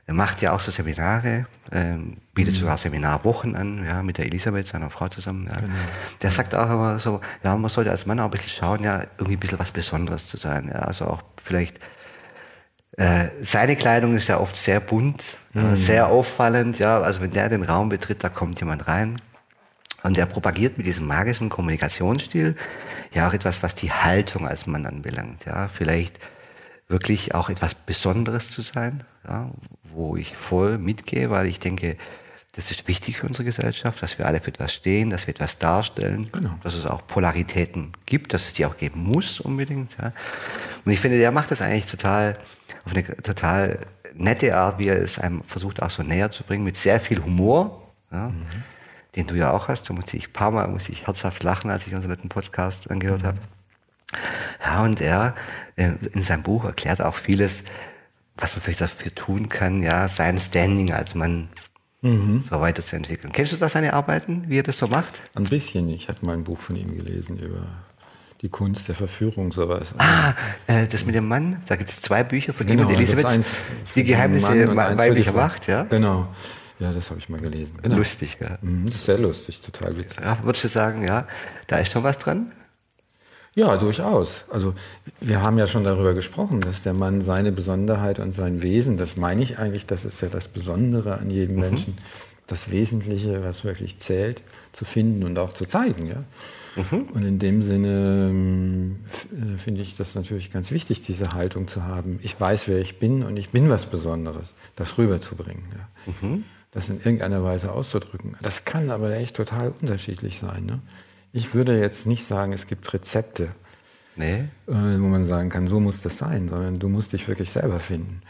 macht ja auch so Seminare, ähm, bietet mhm. sogar Seminarwochen an, ja, mit der Elisabeth, seiner Frau zusammen. Ja. Genau. Der sagt auch immer so, ja, man sollte als Mann auch ein bisschen schauen, ja, irgendwie ein bisschen was Besonderes zu sein. Ja, also auch vielleicht, äh, seine Kleidung ist ja oft sehr bunt, mhm. äh, sehr auffallend, ja, also wenn der den Raum betritt, da kommt jemand rein. Und er propagiert mit diesem magischen Kommunikationsstil ja auch etwas, was die Haltung als Mann anbelangt. Ja, vielleicht wirklich auch etwas Besonderes zu sein, ja, wo ich voll mitgehe, weil ich denke, das ist wichtig für unsere Gesellschaft, dass wir alle für etwas stehen, dass wir etwas darstellen, genau. dass es auch Polaritäten gibt, dass es die auch geben muss unbedingt. Ja. Und ich finde, der macht das eigentlich total auf eine total nette Art, wie er es einem versucht auch so näher zu bringen, mit sehr viel Humor. Ja. Mhm. den du ja auch hast. Da musste ich ein paar Mal muss ich herzhaft lachen, als ich unseren letzten Podcast angehört habe. Ja, und er äh, in seinem Buch erklärt auch vieles, was man vielleicht dafür tun kann, ja, sein Standing als Mann mhm. so weiterzuentwickeln. Kennst du da seine Arbeiten, wie er das so macht? Ein bisschen. Ich habe mal ein Buch von ihm gelesen über die Kunst der Verführung, sowas. Ah, äh, das mit dem Mann, da gibt es zwei Bücher von genau, ihm und Elisabeth, die Geheimnisse weiblicher Macht, ja? Genau. Ja, das habe ich mal gelesen. Genau. Lustig, ja. Mhm, das ist sehr lustig, total witzig. Ja, würdest du sagen, ja, da ist schon was dran? Ja, durchaus. Also wir haben ja schon darüber gesprochen, dass der Mann seine Besonderheit und sein Wesen, das meine ich eigentlich, das ist ja das Besondere an jedem mhm. Menschen, das Wesentliche, was wirklich zählt, zu finden und auch zu zeigen. Ja? Mhm. Und in dem Sinne ähm, äh, finde ich das natürlich ganz wichtig, diese Haltung zu haben. Ich weiß, wer ich bin und ich bin was Besonderes, das rüberzubringen. Ja? Mhm. Das in irgendeiner Weise auszudrücken. Das kann aber echt total unterschiedlich sein. Ne? Ich würde jetzt nicht sagen, es gibt Rezepte, nee. äh, wo man sagen kann, so muss das sein, sondern du musst dich wirklich selber finden.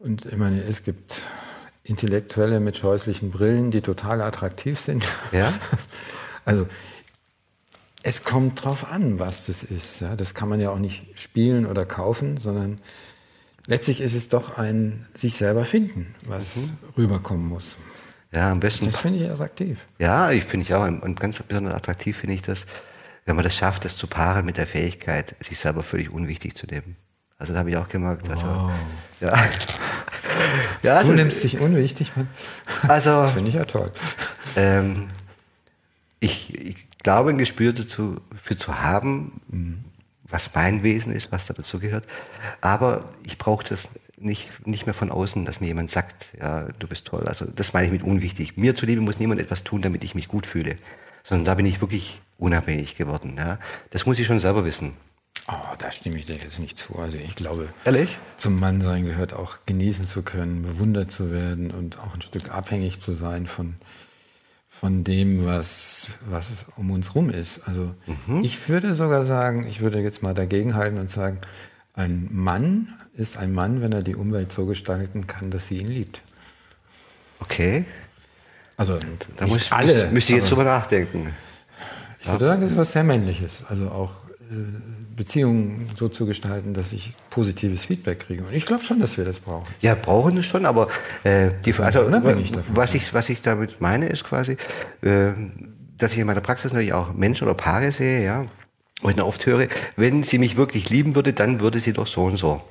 Und ich meine, es gibt Intellektuelle mit scheußlichen Brillen, die total attraktiv sind. Ja? (laughs) Also es kommt drauf an, was das ist. Ja? Das kann man ja auch nicht spielen oder kaufen, sondern letztlich ist es doch ein sich selber finden, was mhm. rüberkommen muss. Ja, am besten. Das finde ich attraktiv. Ja, ich finde ich auch. Und ganz besonders attraktiv finde ich das, wenn man das schafft, das zu paaren mit der Fähigkeit, sich selber völlig unwichtig zu nehmen. Also da habe ich auch gemerkt. Also, wow. ja. (laughs) ja also, du nimmst dich unwichtig, Mann. Also, das finde ich ja toll. Ähm, ich, ich, glaube, ein Gespür dazu, für zu haben, mhm. was mein Wesen ist, was da dazu gehört. Aber ich brauche das nicht, nicht mehr von außen, dass mir jemand sagt, ja, du bist toll. Also das meine ich mit unwichtig. Mir zuliebe muss niemand etwas tun, damit ich mich gut fühle. Sondern da bin ich wirklich unabhängig geworden. Ja. Das muss ich schon selber wissen. Oh, da stimme ich dir jetzt nicht zu. Also ich glaube, Ehrlich? zum Mannsein gehört auch genießen zu können, bewundert zu werden und auch ein Stück abhängig zu sein von, von dem, was, was um uns rum ist. Also mhm. ich würde sogar sagen, ich würde jetzt mal dagegenhalten und sagen, ein Mann ist ein Mann, wenn er die Umwelt so gestalten kann, dass sie ihn liebt. Okay. Also da muss, alle. Müsste ich jetzt drüber nachdenken. Ich würde sagen, das ist was sehr Männliches. Also auch äh, Beziehungen so zu gestalten, dass ich positives Feedback kriege. Und ich glaube schon, dass wir das brauchen. Ja, brauchen es schon, aber äh, die, also, unabhängig davon. Was ich, was ich damit meine, ist quasi, äh, dass ich in meiner Praxis natürlich auch Menschen oder Paare sehe, ja, dann oft höre, wenn sie mich wirklich lieben würde, dann würde sie doch so und so.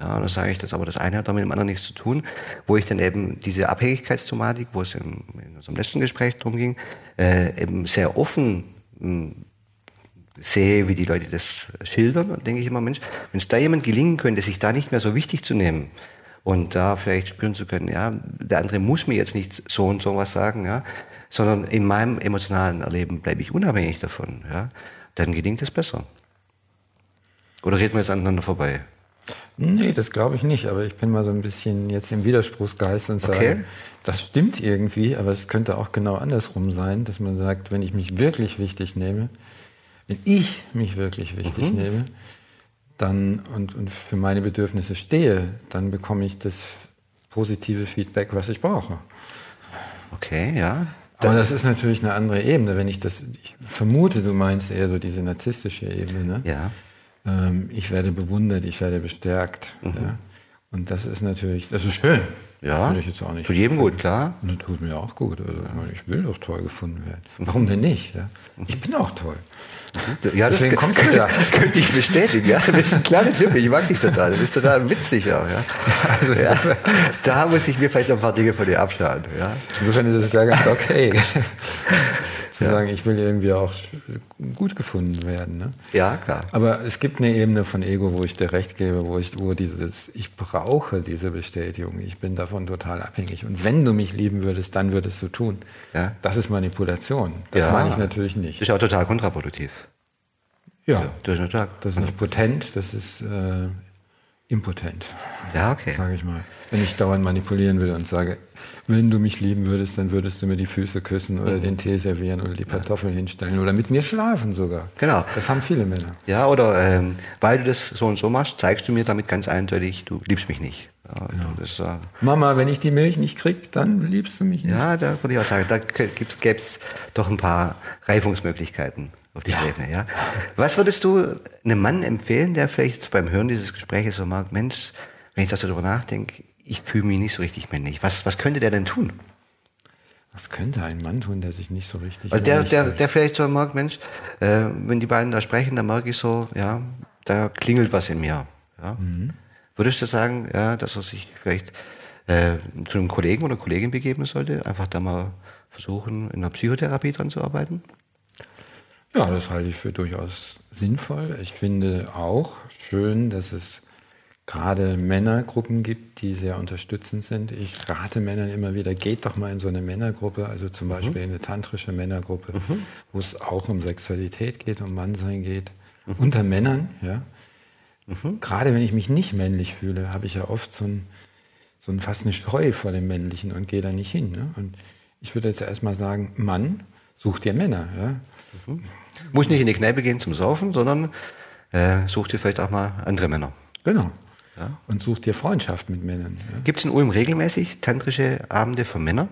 Ja, das sage ich das, aber das eine hat damit mit dem anderen nichts zu tun, wo ich dann eben diese Abhängigkeitsthematik, wo es in, in unserem letzten Gespräch drum ging, äh, eben sehr offen hm, sehe, wie die Leute das schildern, und denke ich immer, Mensch, wenn es da jemand gelingen könnte, sich da nicht mehr so wichtig zu nehmen und da vielleicht spüren zu können, ja, der andere muss mir jetzt nicht so und so was sagen, ja, sondern in meinem emotionalen Erleben bleibe ich unabhängig davon, ja, dann gelingt es besser. Oder reden wir jetzt aneinander vorbei? Nee, das glaube ich nicht, aber ich bin mal so ein bisschen jetzt im Widerspruchsgeist und sage, okay. das stimmt irgendwie, aber es könnte auch genau andersrum sein, dass man sagt, wenn ich mich wirklich wichtig nehme, wenn ich mich wirklich wichtig mhm. nehme, dann und, und für meine Bedürfnisse stehe, dann bekomme ich das positive Feedback, was ich brauche. Okay, ja. Aber das ist natürlich eine andere Ebene, wenn ich das, ich vermute, du meinst eher so diese narzisstische Ebene, ne? Ja. Ähm, ich werde bewundert, ich werde bestärkt. Mhm. Ja? Und das ist natürlich, das ist schön. Ja, Würde ich jetzt auch nicht tut jedem gut, klar. Und das tut mir auch gut. Also, ich will doch toll gefunden werden. Warum denn nicht? Ja? Ich bin auch toll. Ja, Deswegen kommst du da. (laughs) Könnte ich bestätigen. Ja? Du bist ein kleiner Typ, ich mag dich total. Du bist total witzig auch. Ja? Also, ja, da muss ich mir vielleicht noch ein paar Dinge von dir abschauen. Ja? Insofern ist es ja ganz okay (laughs) zu ja. sagen, ich will irgendwie auch gut gefunden werden. Ne? Ja, klar. Aber es gibt eine Ebene von Ego, wo ich dir recht gebe, wo ich, wo dieses, ich brauche diese Bestätigung, ich bin davon total abhängig. Und wenn du mich lieben würdest, dann würdest du tun. Ja. Das ist Manipulation. Das ja. meine ich natürlich nicht. Ist auch total kontraproduktiv. Ja, ist das ist nicht potent, das ist äh, impotent. Ja, okay. Sage ich mal. Wenn ich dauernd manipulieren will und sage, wenn du mich lieben würdest, dann würdest du mir die Füße küssen oder mhm. den Tee servieren oder die Kartoffeln ja. hinstellen oder mit mir schlafen sogar. Genau. Das haben viele Männer. Ja, oder ähm, weil du das so und so machst, zeigst du mir damit ganz eindeutig, du liebst mich nicht. Ja, ja. Das, äh, Mama, wenn ich die Milch nicht krieg, dann liebst du mich nicht. Ja, da würde ich auch sagen, da gäbe es doch ein paar Reifungsmöglichkeiten auf die ja. Ebene. Ja? Was würdest du einem Mann empfehlen, der vielleicht beim Hören dieses Gesprächs so mag, Mensch, wenn ich das so drüber nachdenke, ich fühle mich nicht so richtig männlich. Was, was könnte der denn tun? Was könnte ein Mann tun, der sich nicht so richtig. Also der, der, der vielleicht so merkt, Mensch, äh, wenn die beiden da sprechen, dann merke ich so, ja, da klingelt was in mir. Ja? Mhm. Würdest du sagen, ja, dass er sich vielleicht äh, zu einem Kollegen oder Kollegin begeben sollte, einfach da mal versuchen, in der Psychotherapie dran zu arbeiten? Ja, das halte ich für durchaus sinnvoll. Ich finde auch schön, dass es gerade Männergruppen gibt, die sehr unterstützend sind. Ich rate Männern immer wieder, geht doch mal in so eine Männergruppe, also zum mhm. Beispiel in eine tantrische Männergruppe, mhm. wo es auch um Sexualität geht, um Mannsein geht, mhm. unter Männern, ja. Mhm. Gerade wenn ich mich nicht männlich fühle, habe ich ja oft so ein, so ein fast eine Scheu vor dem Männlichen und gehe da nicht hin. Ne? Und ich würde jetzt erstmal sagen, Mann, such dir Männer. Ja? Muss nicht in die Kneipe gehen zum Saufen, sondern äh, such dir vielleicht auch mal andere Männer. Genau. Ja? Und such dir Freundschaft mit Männern. Ja? Gibt es in Ulm regelmäßig tantrische Abende für Männer?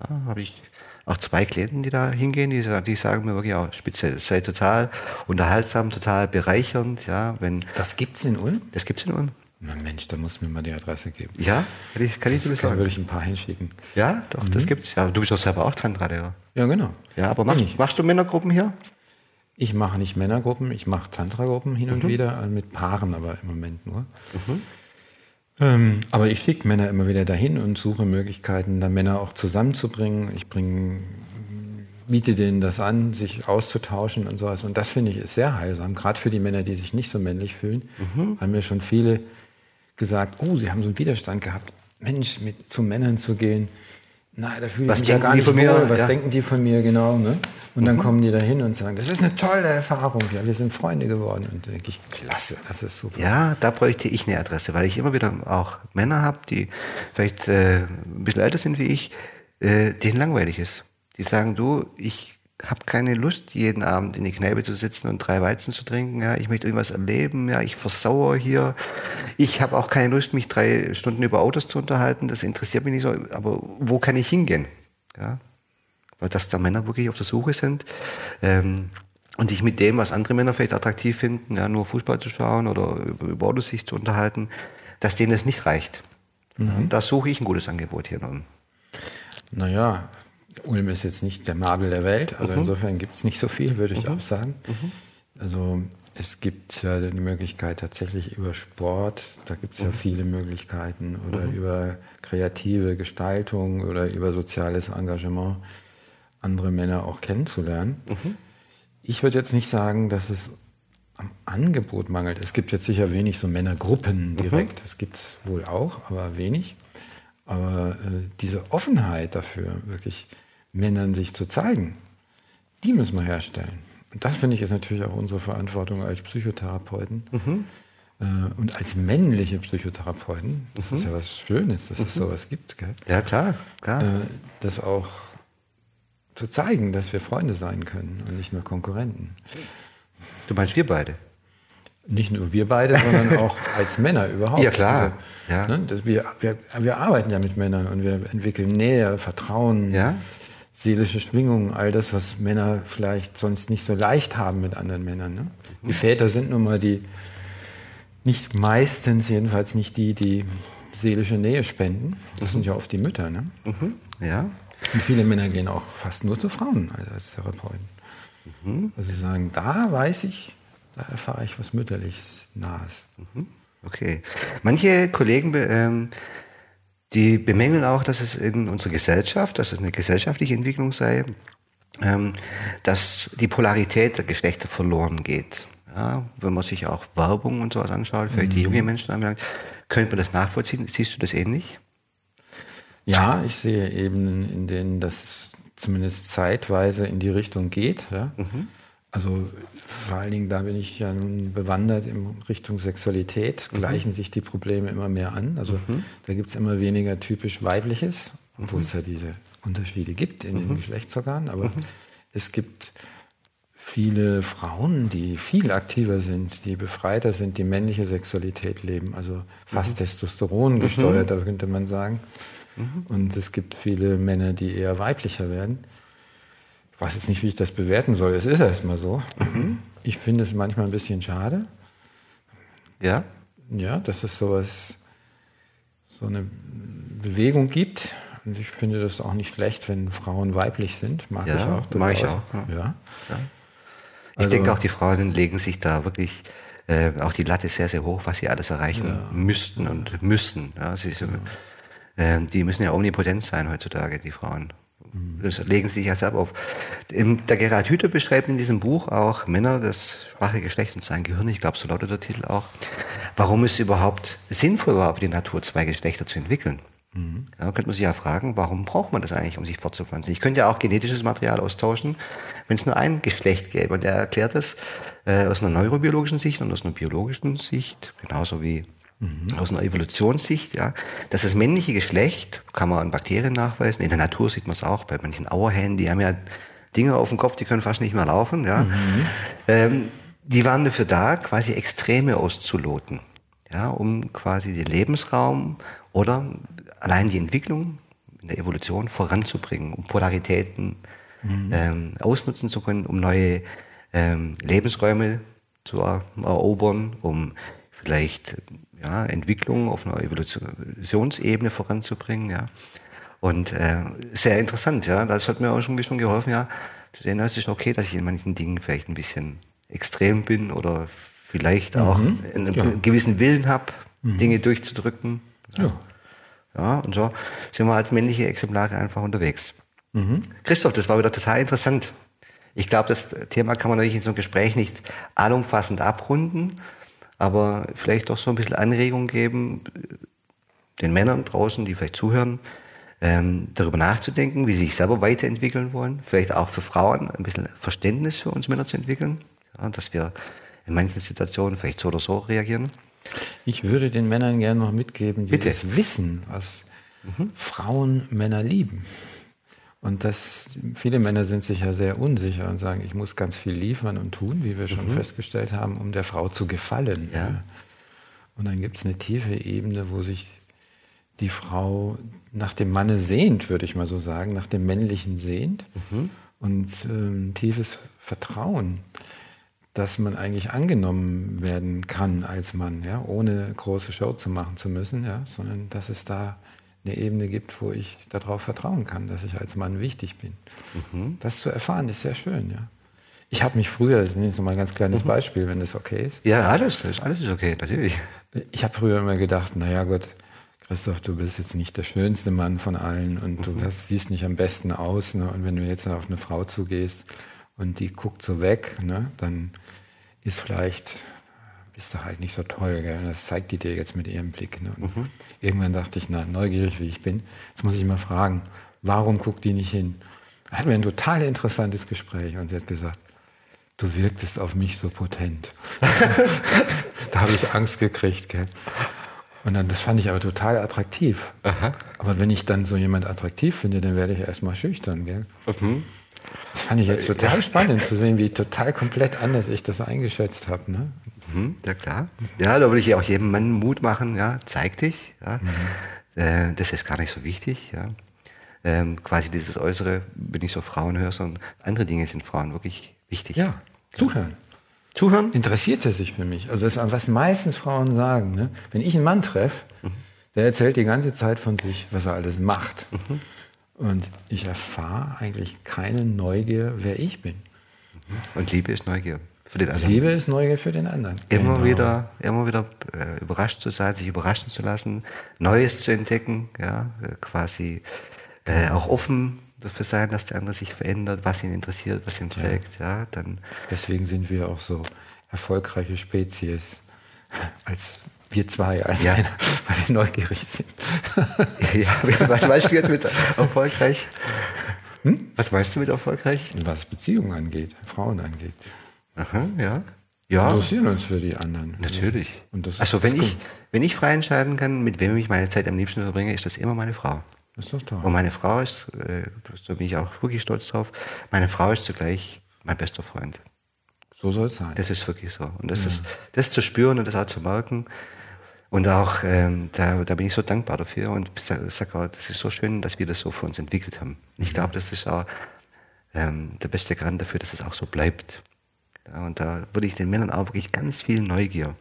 Ja, habe ich auch zwei Klienten, die da hingehen, die, die sagen mir wirklich auch speziell, es sei total unterhaltsam, total bereichernd. Ja, wenn das gibt's in Ulm? Das gibt's in Ulm. Na Mensch, da muss mir mal die Adresse geben. Ja, kann ich, kann ich dir sagen. Da würde ich ein paar hinschicken. Ja, doch, mhm. das gibt's. Ja, du bist doch selber auch Tantra-Lehrer. Ja, genau. Ja, aber machst, machst du Männergruppen hier? Ich mache nicht Männergruppen, ich mache Tantra-Gruppen hin und mhm. wieder, also mit Paaren aber im Moment nur. Mhm. Ähm, aber ich schicke Männer immer wieder dahin und suche Möglichkeiten, da Männer auch zusammenzubringen. Ich bringe, biete denen das an, sich auszutauschen und sowas. Und das finde ich ist sehr heilsam, gerade für die Männer, die sich nicht so männlich fühlen. Mhm. Haben mir schon viele gesagt, oh, sie haben so einen Widerstand gehabt. Mensch, mit zu Männern zu gehen, Nein, da fühle ich mich ja gar nicht von mir, wohl. Was ja. denken die von mir genau? Ne? Und dann mhm. kommen die da hin und sagen, das ist eine tolle Erfahrung. Ja, wir sind Freunde geworden. Und da denke ich, klasse, das ist super. Ja, da bräuchte ich eine Adresse, weil ich immer wieder auch Männer habe, die vielleicht äh, ein bisschen älter sind wie ich, äh, denen langweilig ist. Die sagen, du, ich habe keine Lust, jeden Abend in die Kneipe zu sitzen und drei Weizen zu trinken. Ja, ich möchte irgendwas erleben. Ja, ich versauere hier. Ich habe auch keine Lust, mich drei Stunden über Autos zu unterhalten. Das interessiert mich nicht so. Aber wo kann ich hingehen? Ja, weil dass da Männer wirklich auf der Suche sind ähm, und sich mit dem, was andere Männer vielleicht attraktiv finden, ja, nur Fußball zu schauen oder über, über Autos sich zu unterhalten, dass denen das nicht reicht. Mhm. Ja, da suche ich ein gutes Angebot hier. Naja, Ulm ist jetzt nicht der Marvel der Welt, also mhm. insofern gibt es nicht so viel, würde ich mhm. auch sagen. Mhm. Also es gibt ja die Möglichkeit tatsächlich über Sport, da gibt es ja mhm. viele Möglichkeiten, oder mhm. über kreative Gestaltung oder über soziales Engagement andere Männer auch kennenzulernen. Mhm. Ich würde jetzt nicht sagen, dass es am Angebot mangelt. Es gibt jetzt sicher wenig so Männergruppen direkt, das gibt es wohl auch, aber wenig. Aber äh, diese Offenheit dafür, wirklich Männern sich zu zeigen, die müssen wir herstellen. Und das finde ich ist natürlich auch unsere Verantwortung als Psychotherapeuten. Mhm. Äh, und als männliche Psychotherapeuten, das mhm. ist ja was Schönes, dass mhm. es sowas gibt. Gell? Ja, klar, klar. Äh, das auch zu zeigen, dass wir Freunde sein können und nicht nur Konkurrenten. Du meinst wir beide? Nicht nur wir beide, sondern (laughs) auch als Männer überhaupt. Ja, klar. Also, ja. Ne, wir, wir, wir arbeiten ja mit Männern und wir entwickeln Nähe, Vertrauen. Ja seelische Schwingungen, all das, was Männer vielleicht sonst nicht so leicht haben mit anderen Männern. Ne? Die Väter sind nun mal die, nicht meistens, jedenfalls nicht die, die seelische Nähe spenden. Das mhm. sind ja oft die Mütter. Ne? Mhm. Ja. Und viele Männer gehen auch fast nur zu Frauen als Therapeuten. Mhm. Also sie sagen, da weiß ich, da erfahre ich was mütterlich Nahes. Mhm. Okay. Manche Kollegen ähm, die bemängeln auch, dass es in unserer Gesellschaft, dass es eine gesellschaftliche Entwicklung sei, ähm, dass die Polarität der Geschlechter verloren geht. Ja, wenn man sich auch Werbung und sowas anschaut, vielleicht mhm. die jungen Menschen anbelangt, könnte man das nachvollziehen. Siehst du das ähnlich? Ja, ich sehe Ebenen, in denen das zumindest zeitweise in die Richtung geht. Ja? Mhm. Also vor allen Dingen, da bin ich ja nun bewandert in Richtung Sexualität, mhm. gleichen sich die Probleme immer mehr an. Also mhm. da gibt es immer weniger typisch weibliches, obwohl mhm. es ja diese Unterschiede gibt in den mhm. Geschlechtsorganen, aber mhm. es gibt viele Frauen, die viel aktiver sind, die befreiter sind, die männliche Sexualität leben, also fast. Testosteron gesteuert, mhm. könnte man sagen. Und es gibt viele Männer, die eher weiblicher werden. Ich weiß jetzt nicht, wie ich das bewerten soll. Es ist erstmal so. Mhm. Ich finde es manchmal ein bisschen schade. Ja? Ja, dass es sowas, so eine Bewegung gibt. Und ich finde das auch nicht schlecht, wenn Frauen weiblich sind. Mag ja, ich auch. Mag ich auch. Ja. ja. ja. Ich also, denke auch, die Frauen legen sich da wirklich äh, auch die Latte sehr, sehr hoch, was sie alles erreichen ja. müssten und müssen. Ja, sie, äh, die müssen ja omnipotent sein heutzutage, die Frauen. Das legen sie sich ja selber auf. Der Gerhard Hüther beschreibt in diesem Buch auch Männer, das schwache Geschlecht und sein Gehirn, ich glaube, so lautet der Titel auch, warum ist es überhaupt sinnvoll war, für die Natur zwei Geschlechter zu entwickeln. Mhm. Ja, könnte man sich ja fragen, warum braucht man das eigentlich, um sich fortzupflanzen? Ich könnte ja auch genetisches Material austauschen, wenn es nur ein Geschlecht gäbe. Und er erklärt das äh, aus einer neurobiologischen Sicht und aus einer biologischen Sicht, genauso wie Mhm. Aus einer Evolutionssicht, ja, dass das männliche Geschlecht, kann man an Bakterien nachweisen, in der Natur sieht man es auch, bei manchen Auerhähnen, die haben ja Dinge auf dem Kopf, die können fast nicht mehr laufen, ja. Mhm. Ähm, die waren dafür da, quasi Extreme auszuloten, ja, um quasi den Lebensraum oder allein die Entwicklung in der Evolution voranzubringen, um Polaritäten mhm. ähm, ausnutzen zu können, um neue ähm, Lebensräume zu erobern, um vielleicht ja, Entwicklung auf einer Evolutionsebene voranzubringen. Ja. Und äh, sehr interessant, ja. Das hat mir auch schon ein bisschen geholfen, ja, zu sehen, es ist okay, dass ich in manchen Dingen vielleicht ein bisschen extrem bin oder vielleicht auch mhm. einen, ja. gewissen Willen habe, mhm. Dinge durchzudrücken. Ja. ja. ja. und so sind wir als männliche Exemplare einfach unterwegs. Mhm. Christoph, das war wieder total interessant. Ich glaube, das Thema kann man natürlich in so einem Gespräch nicht allumfassend abrunden aber vielleicht auch so ein bisschen Anregung geben, den Männern draußen, die vielleicht zuhören, ähm, darüber nachzudenken, wie sie sich selber weiterentwickeln wollen. Vielleicht auch für Frauen ein bisschen Verständnis für uns Männer zu entwickeln, ja, dass wir in manchen Situationen vielleicht so oder so reagieren. Ich würde den Männern gerne noch mitgeben, die Bitte. das wissen, was mhm. Frauen Männer lieben. Und das, viele Männer sind sich ja sehr unsicher und sagen, ich muss ganz viel liefern und tun, wie wir schon mhm. festgestellt haben, um der Frau zu gefallen. Ja. Und dann gibt es eine tiefe Ebene, wo sich die Frau nach dem Manne sehnt, würde ich mal so sagen, nach dem Männlichen sehnt. Mhm. Und ähm, tiefes Vertrauen, dass man eigentlich angenommen werden kann als Mann, ja, ohne große Show zu machen zu müssen, ja, sondern dass es da eine Ebene gibt, wo ich darauf vertrauen kann, dass ich als Mann wichtig bin. Mhm. Das zu erfahren ist sehr schön, ja. Ich habe mich früher, das ist jetzt mal ein ganz kleines mhm. Beispiel, wenn das okay ist. Ja, alles, alles ist okay, natürlich. Ich habe früher immer gedacht, naja Gott, Christoph, du bist jetzt nicht der schönste Mann von allen und du mhm. siehst nicht am besten aus. Ne? Und wenn du jetzt auf eine Frau zugehst und die guckt so weg, ne? dann ist vielleicht ist doch halt nicht so toll. Gell? Das zeigt die dir jetzt mit ihrem Blick. Ne? Mhm. Irgendwann dachte ich, na, neugierig wie ich bin, jetzt muss ich mal fragen, warum guckt die nicht hin? Da hatten wir ein total interessantes Gespräch und sie hat gesagt, du wirktest auf mich so potent. (laughs) da habe ich Angst gekriegt. Gell? Und dann, das fand ich aber total attraktiv. Aha. Aber wenn ich dann so jemand attraktiv finde, dann werde ich erstmal schüchtern. Gell? Mhm. Das fand ich jetzt total spannend zu sehen, wie total komplett anders ich das eingeschätzt habe. Ne? Mhm, ja klar. Ja, da würde ich auch jedem Mann Mut machen, ja, zeig dich. Ja. Mhm. Äh, das ist gar nicht so wichtig. Ja. Ähm, quasi dieses Äußere, wenn ich so Frauen höre, sondern andere Dinge sind Frauen wirklich wichtig. Ja, zuhören. Zuhören? Interessiert er sich für mich? Also das ist, was meistens Frauen sagen. Ne? Wenn ich einen Mann treffe, mhm. der erzählt die ganze Zeit von sich, was er alles macht. Mhm. Und ich erfahre eigentlich keine Neugier, wer ich bin. Und Liebe ist Neugier für den anderen. Liebe ist Neugier für den anderen. Immer genau. wieder, immer wieder äh, überrascht zu sein, sich überraschen zu lassen, Neues zu entdecken, ja, äh, quasi äh, auch offen dafür sein, dass der andere sich verändert, was ihn interessiert, was ihn trägt, ja. ja dann. Deswegen sind wir auch so erfolgreiche Spezies als wir zwei als ja. Männer, weil wir neugierig sind. (laughs) ja, was meinst du jetzt mit erfolgreich? Hm? Was meinst du mit erfolgreich? Was Beziehungen angeht, Frauen angeht. Aha, ja. Ja. Wir interessieren uns für die anderen. Natürlich. also wenn ich, wenn ich frei entscheiden kann, mit wem ich meine Zeit am liebsten verbringe, ist das immer meine Frau. Das ist doch toll. Und meine Frau ist, äh, da bin ich auch wirklich stolz drauf, meine Frau ist zugleich mein bester Freund. So soll es sein. Das ist wirklich so. Und das, ist, das zu spüren und das auch zu merken. Und auch, ähm, da, da bin ich so dankbar dafür und sage, sag auch, das ist so schön, dass wir das so für uns entwickelt haben. Ich glaube, das ist auch ähm, der beste Garant dafür, dass es auch so bleibt. Und da würde ich den Männern auch wirklich ganz viel Neugier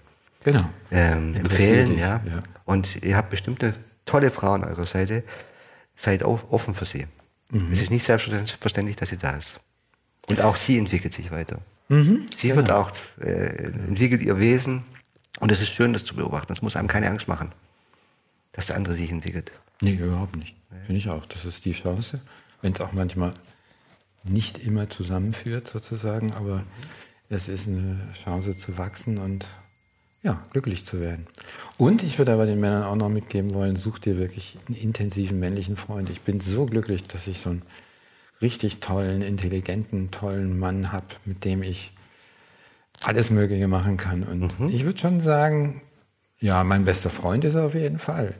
Genau. ähm, empfehlen. dich, Ja. ja. Und ihr habt bestimmte tolle Frauen an eurer Seite. Seid auf, offen für sie. Mhm. Es ist nicht selbstverständlich, dass sie da ist. Und auch sie entwickelt sich weiter. Mhm. Sie wird auch, äh, entwickelt ihr Wesen. Und es ist schön, das zu beobachten. Das muss einem keine Angst machen, dass der andere sich entwickelt. Nee, überhaupt nicht. Finde ich auch. Das ist die Chance. Wenn es auch manchmal nicht immer zusammenführt, sozusagen, aber es ist eine Chance zu wachsen und ja, glücklich zu werden. Und ich würde aber den Männern auch noch mitgeben wollen, such dir wirklich einen intensiven männlichen Freund. Ich bin so glücklich, dass ich so einen richtig tollen, intelligenten, tollen Mann habe, mit dem ich alles Mögliche machen kann. Und ich würde schon sagen, ja, mein bester Freund ist er auf jeden Fall.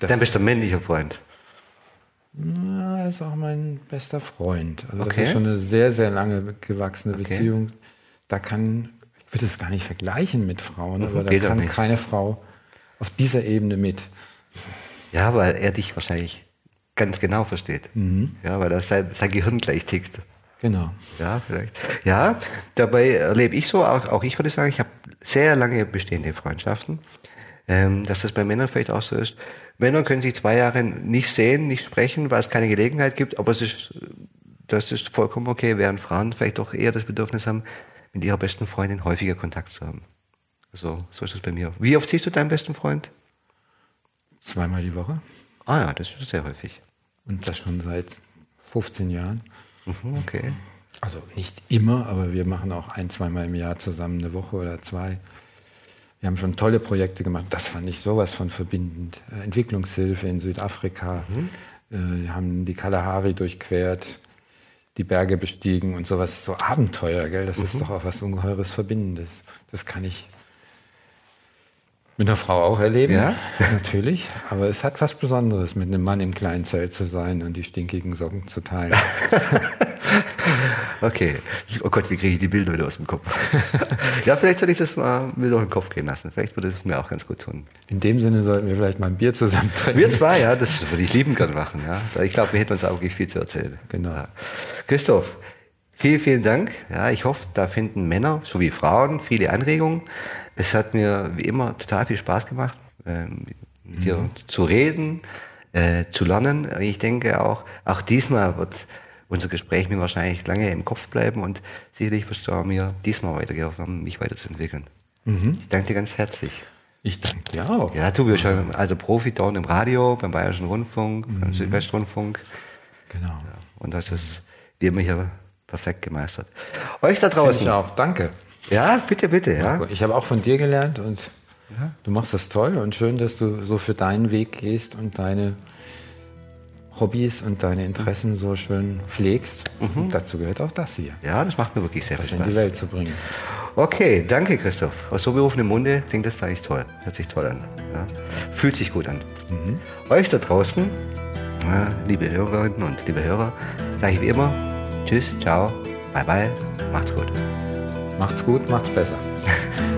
Das Dann bist du ein männlicher Freund. Ist auch mein bester Freund. Also Okay. das ist schon eine sehr, sehr lange gewachsene Beziehung. Da kann, ich würde es gar nicht vergleichen mit Frauen, aber da kann keine Frau auf dieser Ebene mit. Ja, weil er dich wahrscheinlich ganz genau versteht. Mhm. Ja, weil er sein, sein Gehirn gleich tickt. Genau. Ja, vielleicht. Ja, dabei erlebe ich so, auch, auch ich würde sagen, ich habe sehr lange bestehende Freundschaften, ähm, dass das bei Männern vielleicht auch so ist. Männer können sich zwei Jahre nicht sehen, nicht sprechen, weil es keine Gelegenheit gibt, aber es ist, das ist vollkommen okay, während Frauen vielleicht auch eher das Bedürfnis haben, mit ihrer besten Freundin häufiger Kontakt zu haben. Also, so ist es bei mir. Wie oft siehst du deinen besten Freund? Zweimal die Woche. Ah ja, das ist sehr häufig. Und das schon seit 15 Jahren. Mhm, okay. Also nicht immer, aber wir machen auch ein, zweimal im Jahr zusammen eine Woche oder zwei. Wir haben schon tolle Projekte gemacht. Das fand ich sowas von verbindend. Äh, Entwicklungshilfe in Südafrika. Äh, Wir haben die Kalahari durchquert, die Berge bestiegen und sowas. So Abenteuer, gell? Das ist doch auch was Ungeheures Verbindendes. Das kann ich mit einer Frau auch erleben. Ja? (laughs) Natürlich. Aber es hat was Besonderes, mit einem Mann im kleinen Zelt zu sein und die stinkigen Socken zu teilen. (laughs) Okay. Oh Gott, wie kriege ich die Bilder wieder aus dem Kopf? (laughs) ja, vielleicht soll ich das mal mir durch den Kopf gehen lassen. Vielleicht würde es mir auch ganz gut tun. In dem Sinne sollten wir vielleicht mal ein Bier zusammen trinken. Wir zwei, ja, das würde ich lieben gern machen. Ja. Ich glaube, wir hätten uns auch wirklich viel zu erzählen. Genau. Ja. Christoph, vielen, vielen Dank. Ja, ich hoffe, da finden Männer sowie Frauen viele Anregungen. Es hat mir wie immer total viel Spaß gemacht, ähm, mit dir zu reden, äh, zu lernen. Ich denke auch, auch diesmal wird unser Gespräch mir wahrscheinlich lange im Kopf bleiben und sicherlich wirst du auch mir diesmal weitergeholfen, mich weiterzuentwickeln. Ich danke dir ganz herzlich. Ich danke dir auch. Ja, du bist schon alter Profi da im Radio, beim Bayerischen Rundfunk, beim Südwestrundfunk. Genau. Und das ist wie immer hier perfekt gemeistert. Euch da draußen. ich auch. Danke. Ja, bitte, bitte. Ja. Ich habe auch von dir gelernt und du machst das toll und schön, dass du so für deinen Weg gehst und deine Hobbys und deine Interessen so schön pflegst. Und dazu gehört auch das hier, ja, das macht mir wirklich sehr das viel in die Spaß. Welt zu bringen. Okay, danke Christoph. Aus so berufenem Munde klingt das eigentlich toll. Hört sich toll an. Ja. Fühlt sich gut an. Euch da draußen, ja, liebe Hörerinnen und liebe Hörer, sage ich wie immer, tschüss, ciao, bye bye, macht's gut. Macht's gut, macht's besser. (laughs)